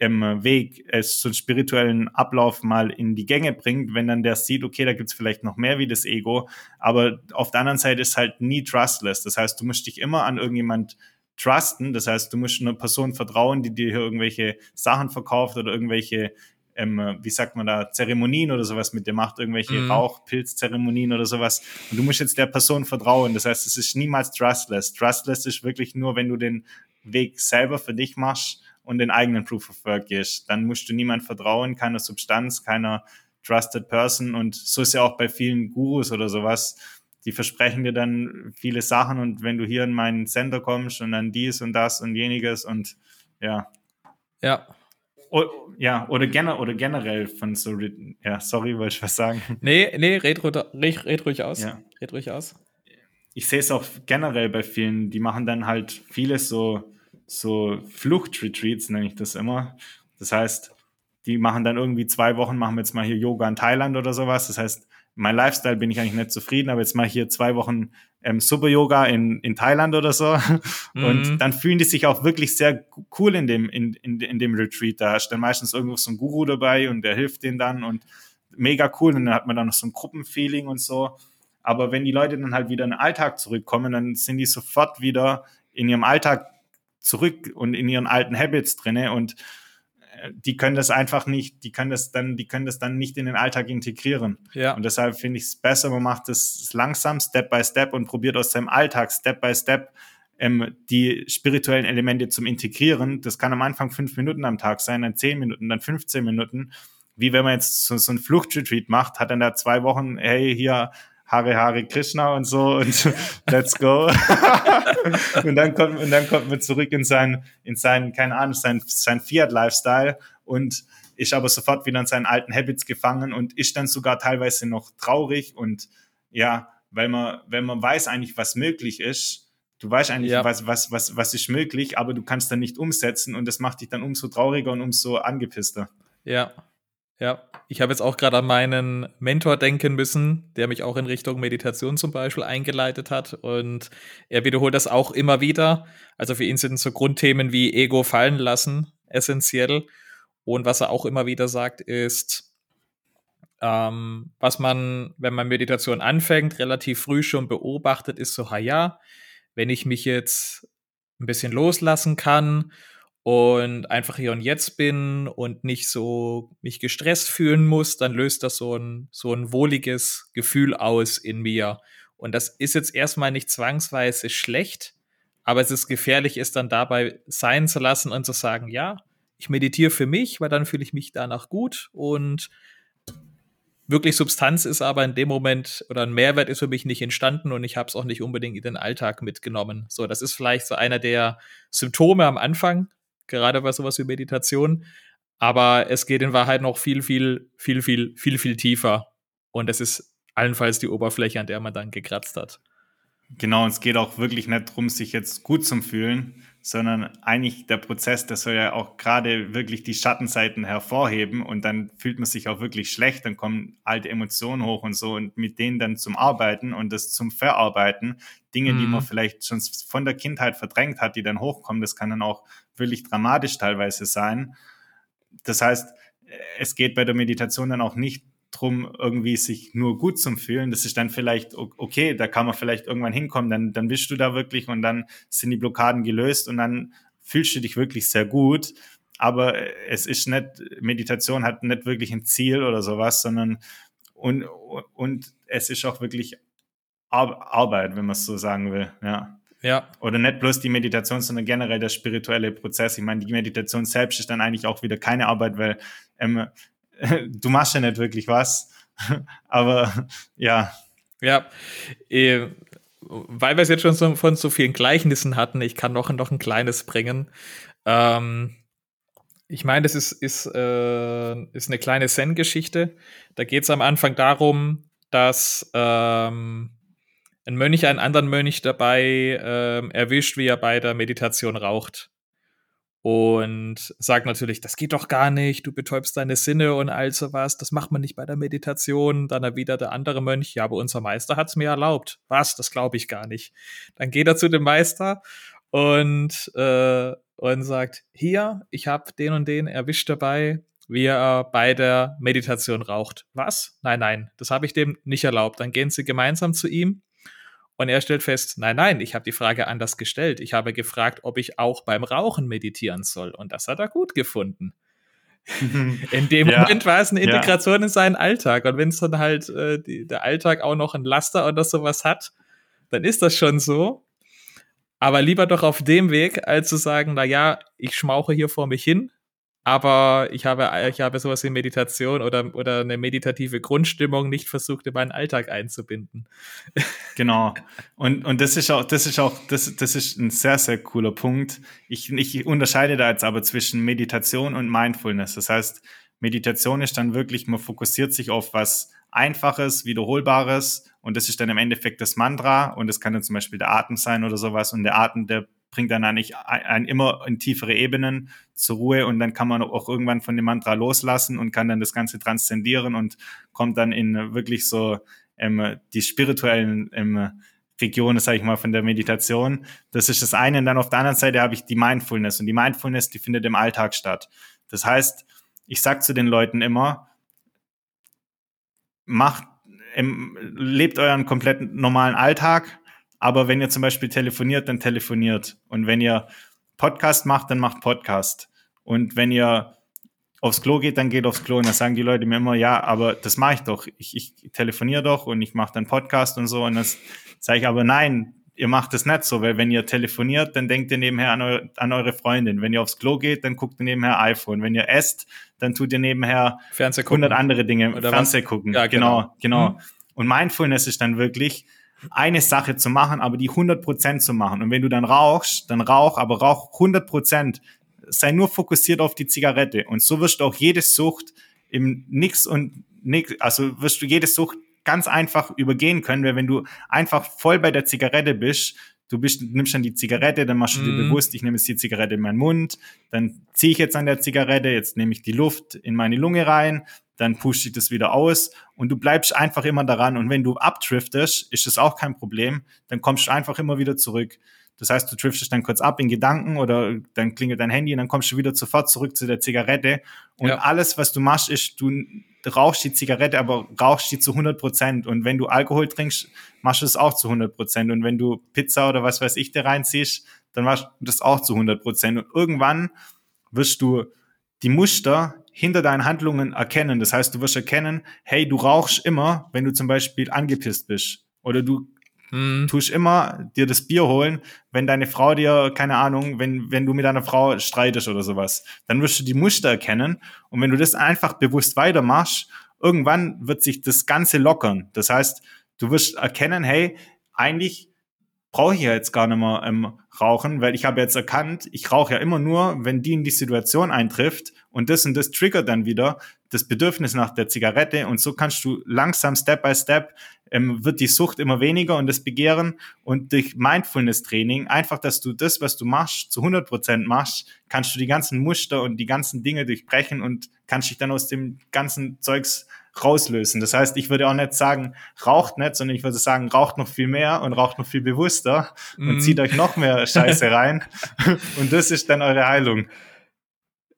ähm, Weg, äh, so einen spirituellen Ablauf mal in die Gänge bringt, wenn dann der sieht, okay, da gibt's vielleicht noch mehr wie das Ego, aber auf der anderen Seite ist halt nie trustless. Das heißt, du musst dich immer an irgendjemand trusten. Das heißt, du musst einer Person vertrauen, die dir hier irgendwelche Sachen verkauft oder irgendwelche, ähm, wie sagt man da, Zeremonien oder sowas mit dir macht, irgendwelche mhm. Rauchpilzzeremonien oder sowas. Und du musst jetzt der Person vertrauen. Das heißt, es ist niemals trustless. Trustless ist wirklich nur, wenn du den Weg selber für dich machst und den eigenen Proof of Work gehst. Dann musst du niemand vertrauen, keiner Substanz, keiner Trusted Person. Und so ist ja auch bei vielen Gurus oder sowas. Die versprechen dir dann viele Sachen und wenn du hier in meinen Center kommst und dann dies und das und jeniges und ja. Ja. O ja, oder, gener oder generell von so, ja, sorry, wollte ich was sagen. Nee, nee, red, red, red ruhig aus. Ja. Red ruhig aus. Ich sehe es auch generell bei vielen, die machen dann halt vieles so, so Fluchtretreats, nenne ich das immer. Das heißt, die machen dann irgendwie zwei Wochen, machen wir jetzt mal hier Yoga in Thailand oder sowas. Das heißt, mein Lifestyle bin ich eigentlich nicht zufrieden, aber jetzt mal hier zwei Wochen ähm, Super Yoga in, in Thailand oder so. [LAUGHS] Mhm. Und dann fühlen die sich auch wirklich sehr cool in dem, in, in, in dem Retreat. Da ist dann meistens irgendwo so ein Guru dabei und der hilft denen dann und mega cool. Und dann hat man dann noch so ein Gruppenfeeling und so. Aber wenn die Leute dann halt wieder in den Alltag zurückkommen, dann sind die sofort wieder in ihrem Alltag zurück und in ihren alten Habits drinne und die können das einfach nicht, die können das dann, die können das dann nicht in den Alltag integrieren. Ja. Und deshalb finde ich es besser, man macht das langsam, Step by Step und probiert aus seinem Alltag Step by Step ähm, die spirituellen Elemente zum Integrieren. Das kann am Anfang fünf Minuten am Tag sein, dann zehn Minuten, dann 15 Minuten. Wie wenn man jetzt so, so ein Fluchtretreat macht, hat dann da zwei Wochen, hey, hier Hare Hare Krishna und so und [LAUGHS] let's go. [LAUGHS] und dann kommt, und dann kommt man zurück in sein, in sein, keine Ahnung, sein, sein Fiat-Lifestyle und ist aber sofort wieder in seinen alten Habits gefangen und ist dann sogar teilweise noch traurig und ja, weil man, wenn man weiß eigentlich, was möglich ist, du weißt eigentlich, ja. was, was, was, was ist möglich, aber du kannst dann nicht umsetzen und das macht dich dann umso trauriger und umso angepisster. Ja, ja, ich habe jetzt auch gerade an meinen Mentor denken müssen, der mich auch in Richtung Meditation zum Beispiel eingeleitet hat. Und er wiederholt das auch immer wieder. Also für ihn sind so Grundthemen wie Ego fallen lassen essentiell. Und was er auch immer wieder sagt, ist, ähm, was man, wenn man Meditation anfängt, relativ früh schon beobachtet, ist so, ha ja, wenn ich mich jetzt ein bisschen loslassen kann und einfach hier und jetzt bin und nicht so mich gestresst fühlen muss, dann löst das so ein, so ein wohliges Gefühl aus in mir. Und das ist jetzt erstmal nicht zwangsweise schlecht, aber es ist gefährlich, es dann dabei sein zu lassen und zu sagen, ja, ich meditiere für mich, weil dann fühle ich mich danach gut und wirklich Substanz ist aber in dem Moment oder ein Mehrwert ist für mich nicht entstanden und ich habe es auch nicht unbedingt in den Alltag mitgenommen. So, das ist vielleicht so einer der Symptome am Anfang, gerade bei sowas wie Meditation. Aber es geht in Wahrheit noch viel, viel, viel, viel, viel, viel tiefer. Und es ist allenfalls die Oberfläche, an der man dann gekratzt hat. Genau, und es geht auch wirklich nicht darum, sich jetzt gut zu fühlen, sondern eigentlich der Prozess, der soll ja auch gerade wirklich die Schattenseiten hervorheben und dann fühlt man sich auch wirklich schlecht, dann kommen alte Emotionen hoch und so und mit denen dann zum Arbeiten und das zum Verarbeiten, Dinge, mhm. die man mhm. vielleicht schon von der Kindheit verdrängt hat, die dann hochkommen, das kann dann auch wirklich dramatisch teilweise sein. Das heißt, es geht bei der Meditation dann auch nicht drum, irgendwie sich nur gut zu fühlen. Das ist dann vielleicht, okay, da kann man vielleicht irgendwann hinkommen, dann, dann bist du da wirklich und dann sind die Blockaden gelöst und dann fühlst du dich wirklich sehr gut. Aber es ist nicht, Meditation hat nicht wirklich ein Ziel oder sowas, sondern und, und es ist auch wirklich Arbeit, wenn man es so sagen will, ja. Ja. Oder nicht bloß die Meditation, sondern generell der spirituelle Prozess. Ich meine, die Meditation selbst ist dann eigentlich auch wieder keine Arbeit, weil ähm, [LAUGHS] du machst ja nicht wirklich was. [LAUGHS] Aber ja. Ja. Äh, weil wir es jetzt schon so, von so vielen Gleichnissen hatten, ich kann noch, noch ein kleines bringen. Ähm, ich meine, das ist, ist, äh, ist eine kleine Zen-Geschichte. Da geht es am Anfang darum, dass ähm, ein Mönch einen anderen Mönch dabei ähm, erwischt, wie er bei der Meditation raucht und sagt natürlich, das geht doch gar nicht, du betäubst deine Sinne und all sowas, das macht man nicht bei der Meditation. Dann erwidert der andere Mönch, ja, aber unser Meister hat es mir erlaubt. Was? Das glaube ich gar nicht. Dann geht er zu dem Meister und, äh, und sagt, hier, ich habe den und den erwischt dabei, wie er bei der Meditation raucht. Was? Nein, nein, das habe ich dem nicht erlaubt. Dann gehen sie gemeinsam zu ihm und er stellt fest, nein, nein, ich habe die Frage anders gestellt. Ich habe gefragt, ob ich auch beim Rauchen meditieren soll. Und das hat er gut gefunden. [LAUGHS] in dem ja. Moment war es eine Integration ja. in seinen Alltag. Und wenn es dann halt äh, die, der Alltag auch noch ein Laster oder sowas hat, dann ist das schon so. Aber lieber doch auf dem Weg, als zu sagen, na ja, ich schmauche hier vor mich hin aber ich habe, ich habe sowas wie Meditation oder, oder eine meditative Grundstimmung nicht versucht, in meinen Alltag einzubinden. Genau. Und, und das ist auch, das ist auch, das, das ist ein sehr, sehr cooler Punkt. Ich, ich unterscheide da jetzt aber zwischen Meditation und Mindfulness. Das heißt, Meditation ist dann wirklich, man fokussiert sich auf was Einfaches, Wiederholbares und das ist dann im Endeffekt das Mantra und das kann dann zum Beispiel der Atem sein oder sowas und der Atem, der bringt dann eigentlich ein, immer in tiefere Ebenen zur Ruhe und dann kann man auch irgendwann von dem Mantra loslassen und kann dann das Ganze transzendieren und kommt dann in wirklich so ähm, die spirituellen ähm, Regionen, sage ich mal, von der Meditation. Das ist das eine. Und dann auf der anderen Seite habe ich die Mindfulness. Und die Mindfulness, die findet im Alltag statt. Das heißt, ich sage zu den Leuten immer, macht, ähm, lebt euren kompletten normalen Alltag, aber wenn ihr zum Beispiel telefoniert, dann telefoniert. Und wenn ihr Podcast macht, dann macht Podcast. Und wenn ihr aufs Klo geht, dann geht aufs Klo. Und dann sagen die Leute mir immer, ja, aber das mache ich doch. Ich, ich telefoniere doch und ich mache dann Podcast und so. Und das sage ich aber, nein, ihr macht das nicht so, weil wenn ihr telefoniert, dann denkt ihr nebenher an, eu an eure Freundin. Wenn ihr aufs Klo geht, dann guckt ihr nebenher iPhone. Wenn ihr esst, dann tut ihr nebenher 100 andere Dinge, Oder Fernseh was? gucken. Ja, genau, genau. genau. Mhm. Und Mindfulness ist dann wirklich, eine Sache zu machen, aber die 100% zu machen. Und wenn du dann rauchst, dann rauch, aber rauch 100%. Sei nur fokussiert auf die Zigarette. Und so wirst du auch jede Sucht im Nix und nix, also wirst du jede Sucht ganz einfach übergehen können, weil wenn du einfach voll bei der Zigarette bist, du bist, nimmst dann die Zigarette, dann machst du dir mm. bewusst, ich nehme jetzt die Zigarette in meinen Mund, dann ziehe ich jetzt an der Zigarette, jetzt nehme ich die Luft in meine Lunge rein, dann pusht ich das wieder aus und du bleibst einfach immer daran. Und wenn du abdriftest, ist das auch kein Problem, dann kommst du einfach immer wieder zurück. Das heißt, du driftest dann kurz ab in Gedanken oder dann klingelt dein Handy und dann kommst du wieder sofort zurück zu der Zigarette. Und ja. alles, was du machst, ist, du rauchst die Zigarette, aber rauchst die zu 100 Prozent. Und wenn du Alkohol trinkst, machst du es auch zu 100 Prozent. Und wenn du Pizza oder was weiß ich dir reinziehst, dann machst du das auch zu 100 Prozent. Und irgendwann wirst du die Muster hinter deinen Handlungen erkennen. Das heißt, du wirst erkennen, hey, du rauchst immer, wenn du zum Beispiel angepisst bist. Oder du hm. tust immer dir das Bier holen, wenn deine Frau dir, keine Ahnung, wenn, wenn du mit deiner Frau streitest oder sowas. Dann wirst du die Muster erkennen. Und wenn du das einfach bewusst weitermachst irgendwann wird sich das Ganze lockern. Das heißt, du wirst erkennen, hey, eigentlich brauche ich ja jetzt gar nicht mehr ähm, rauchen, weil ich habe jetzt erkannt, ich rauche ja immer nur, wenn die in die Situation eintrifft und das und das triggert dann wieder das Bedürfnis nach der Zigarette und so kannst du langsam, Step by Step, ähm, wird die Sucht immer weniger und das Begehren und durch Mindfulness-Training, einfach, dass du das, was du machst, zu 100 Prozent machst, kannst du die ganzen Muster und die ganzen Dinge durchbrechen und kannst dich dann aus dem ganzen Zeugs rauslösen. Das heißt, ich würde auch nicht sagen, raucht nicht, sondern ich würde sagen, raucht noch viel mehr und raucht noch viel bewusster mm. und mhm. zieht euch noch mehr [LAUGHS] Scheiße rein. und das ist dann eure Heilung.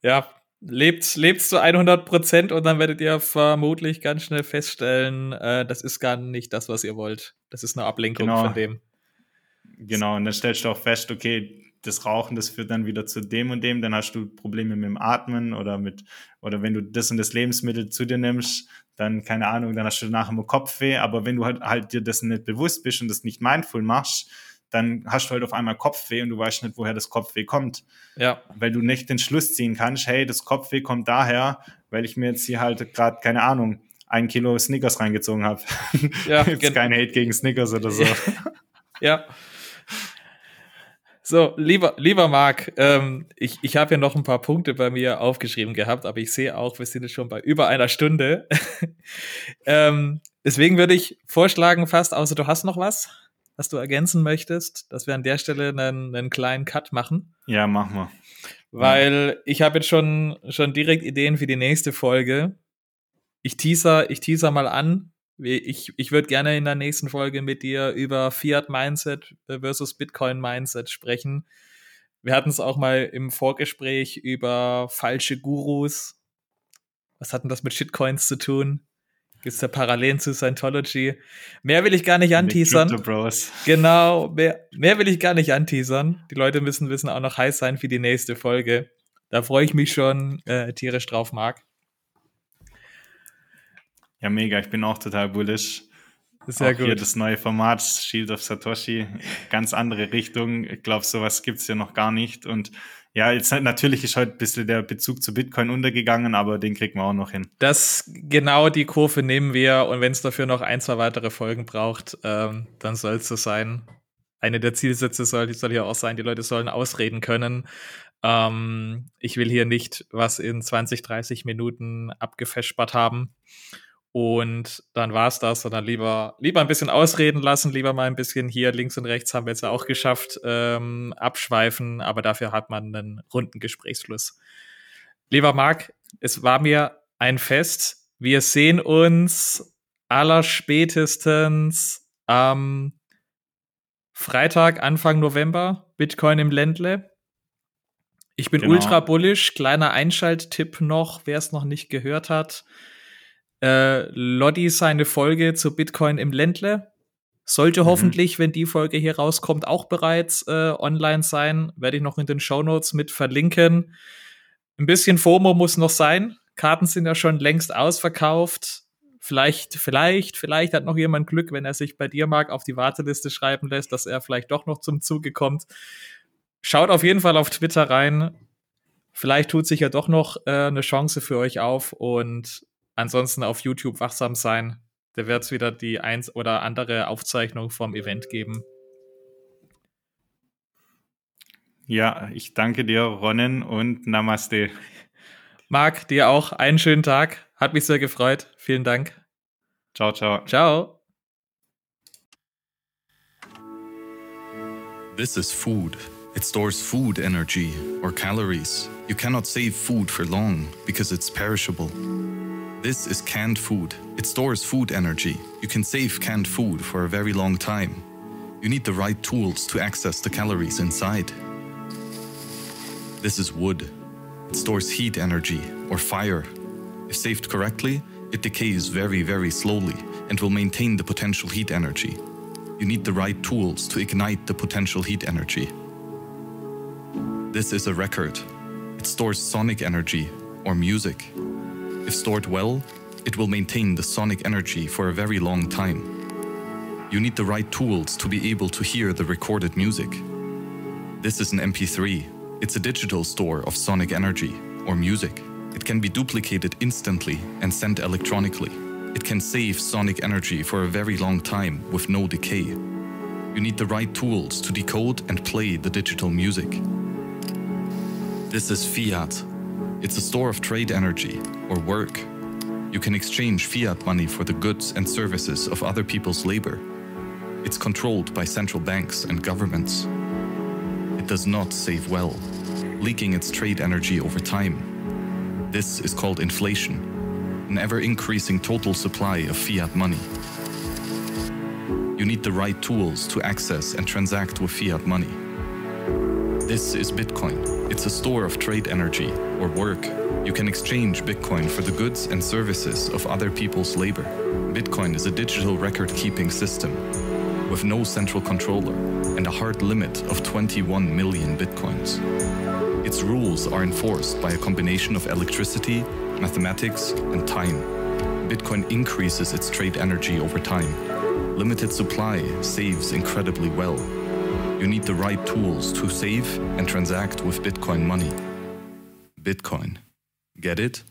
Ja, lebt, lebt zu 100 Prozent und dann werdet ihr vermutlich ganz schnell feststellen, äh, das ist gar nicht das, was ihr wollt. Das ist eine Ablenkung genau. von dem. Genau, und dann stellst du auch fest, okay, das Rauchen, das führt dann wieder zu dem und dem, dann hast du Probleme mit dem Atmen oder mit, oder wenn du das und das Lebensmittel zu dir nimmst, dann, keine Ahnung, dann hast du nachher immer Kopfweh, aber wenn du halt, halt dir das nicht bewusst bist und das nicht mindful machst, dann hast du halt auf einmal Kopfweh und du weißt nicht, woher das Kopfweh kommt. Ja. Weil du nicht den Schluss ziehen kannst, hey, das Kopfweh kommt daher, weil ich mir jetzt hier halt gerade, keine Ahnung, ein Kilo Snickers reingezogen habe. Ja, [LAUGHS] jetzt kein Hate gegen Snickers oder so. ja. So, lieber, lieber Marc, ähm, ich, ich habe hier noch ein paar Punkte bei mir aufgeschrieben gehabt, aber ich sehe auch, wir sind jetzt schon bei über einer Stunde. [LAUGHS] ähm, deswegen würde ich vorschlagen, fast, außer du hast noch was, was du ergänzen möchtest, dass wir an der Stelle einen, einen kleinen Cut machen. Ja, machen wir. Weil ich habe jetzt schon, schon direkt Ideen für die nächste Folge. Ich teaser, ich teaser mal an. Ich, ich würde gerne in der nächsten Folge mit dir über Fiat Mindset versus Bitcoin Mindset sprechen. Wir hatten es auch mal im Vorgespräch über falsche Gurus. Was hat denn das mit Shitcoins zu tun? Gibt es da Parallelen zu Scientology? Mehr will ich gar nicht anteasern. Genau, mehr, mehr will ich gar nicht anteasern. Die Leute müssen wissen auch noch heiß sein für die nächste Folge. Da freue ich mich schon äh, tierisch drauf, Marc. Ja, mega. Ich bin auch total bullish. Sehr auch gut. Hier das neue Format Shield of Satoshi, ganz andere Richtung. Ich glaube, sowas gibt es ja noch gar nicht. Und ja, jetzt natürlich ist heute ein bisschen der Bezug zu Bitcoin untergegangen, aber den kriegen wir auch noch hin. Das genau die Kurve nehmen wir und wenn es dafür noch ein, zwei weitere Folgen braucht, ähm, dann soll es so sein. Eine der Zielsätze soll, soll ja auch sein, die Leute sollen ausreden können. Ähm, ich will hier nicht was in 20, 30 Minuten abgefespert haben. Und dann war es das, sondern lieber, lieber ein bisschen ausreden lassen, lieber mal ein bisschen hier links und rechts haben wir jetzt ja auch geschafft, ähm, abschweifen, aber dafür hat man einen runden Gesprächsfluss. Lieber Marc, es war mir ein Fest. Wir sehen uns allerspätestens am Freitag, Anfang November, Bitcoin im Ländle. Ich bin genau. ultra bullish. Kleiner Einschalttipp noch, wer es noch nicht gehört hat äh, Lodi seine Folge zu Bitcoin im Ländle. Sollte mhm. hoffentlich, wenn die Folge hier rauskommt, auch bereits äh, online sein. Werde ich noch in den Show Notes mit verlinken. Ein bisschen FOMO muss noch sein. Karten sind ja schon längst ausverkauft. Vielleicht, vielleicht, vielleicht hat noch jemand Glück, wenn er sich bei dir mag auf die Warteliste schreiben lässt, dass er vielleicht doch noch zum Zuge kommt. Schaut auf jeden Fall auf Twitter rein. Vielleicht tut sich ja doch noch äh, eine Chance für euch auf und Ansonsten auf YouTube wachsam sein. Da wird es wieder die eins oder andere Aufzeichnung vom Event geben. Ja, ich danke dir, Ronnen, und Namaste. Marc, dir auch einen schönen Tag. Hat mich sehr gefreut. Vielen Dank. Ciao, ciao. Ciao. This is food. It stores food energy or calories. You cannot save food for long because it's perishable. This is canned food. It stores food energy. You can save canned food for a very long time. You need the right tools to access the calories inside. This is wood. It stores heat energy or fire. If saved correctly, it decays very, very slowly and will maintain the potential heat energy. You need the right tools to ignite the potential heat energy. This is a record. It stores sonic energy or music. If stored well, it will maintain the sonic energy for a very long time. You need the right tools to be able to hear the recorded music. This is an MP3. It's a digital store of sonic energy or music. It can be duplicated instantly and sent electronically. It can save sonic energy for a very long time with no decay. You need the right tools to decode and play the digital music. This is fiat. It's a store of trade energy or work. You can exchange fiat money for the goods and services of other people's labor. It's controlled by central banks and governments. It does not save well, leaking its trade energy over time. This is called inflation, an ever increasing total supply of fiat money. You need the right tools to access and transact with fiat money. This is Bitcoin. It's a store of trade energy or work. You can exchange Bitcoin for the goods and services of other people's labor. Bitcoin is a digital record keeping system with no central controller and a hard limit of 21 million Bitcoins. Its rules are enforced by a combination of electricity, mathematics, and time. Bitcoin increases its trade energy over time. Limited supply saves incredibly well. You need the right tools to save and transact with Bitcoin money. Bitcoin. Get it?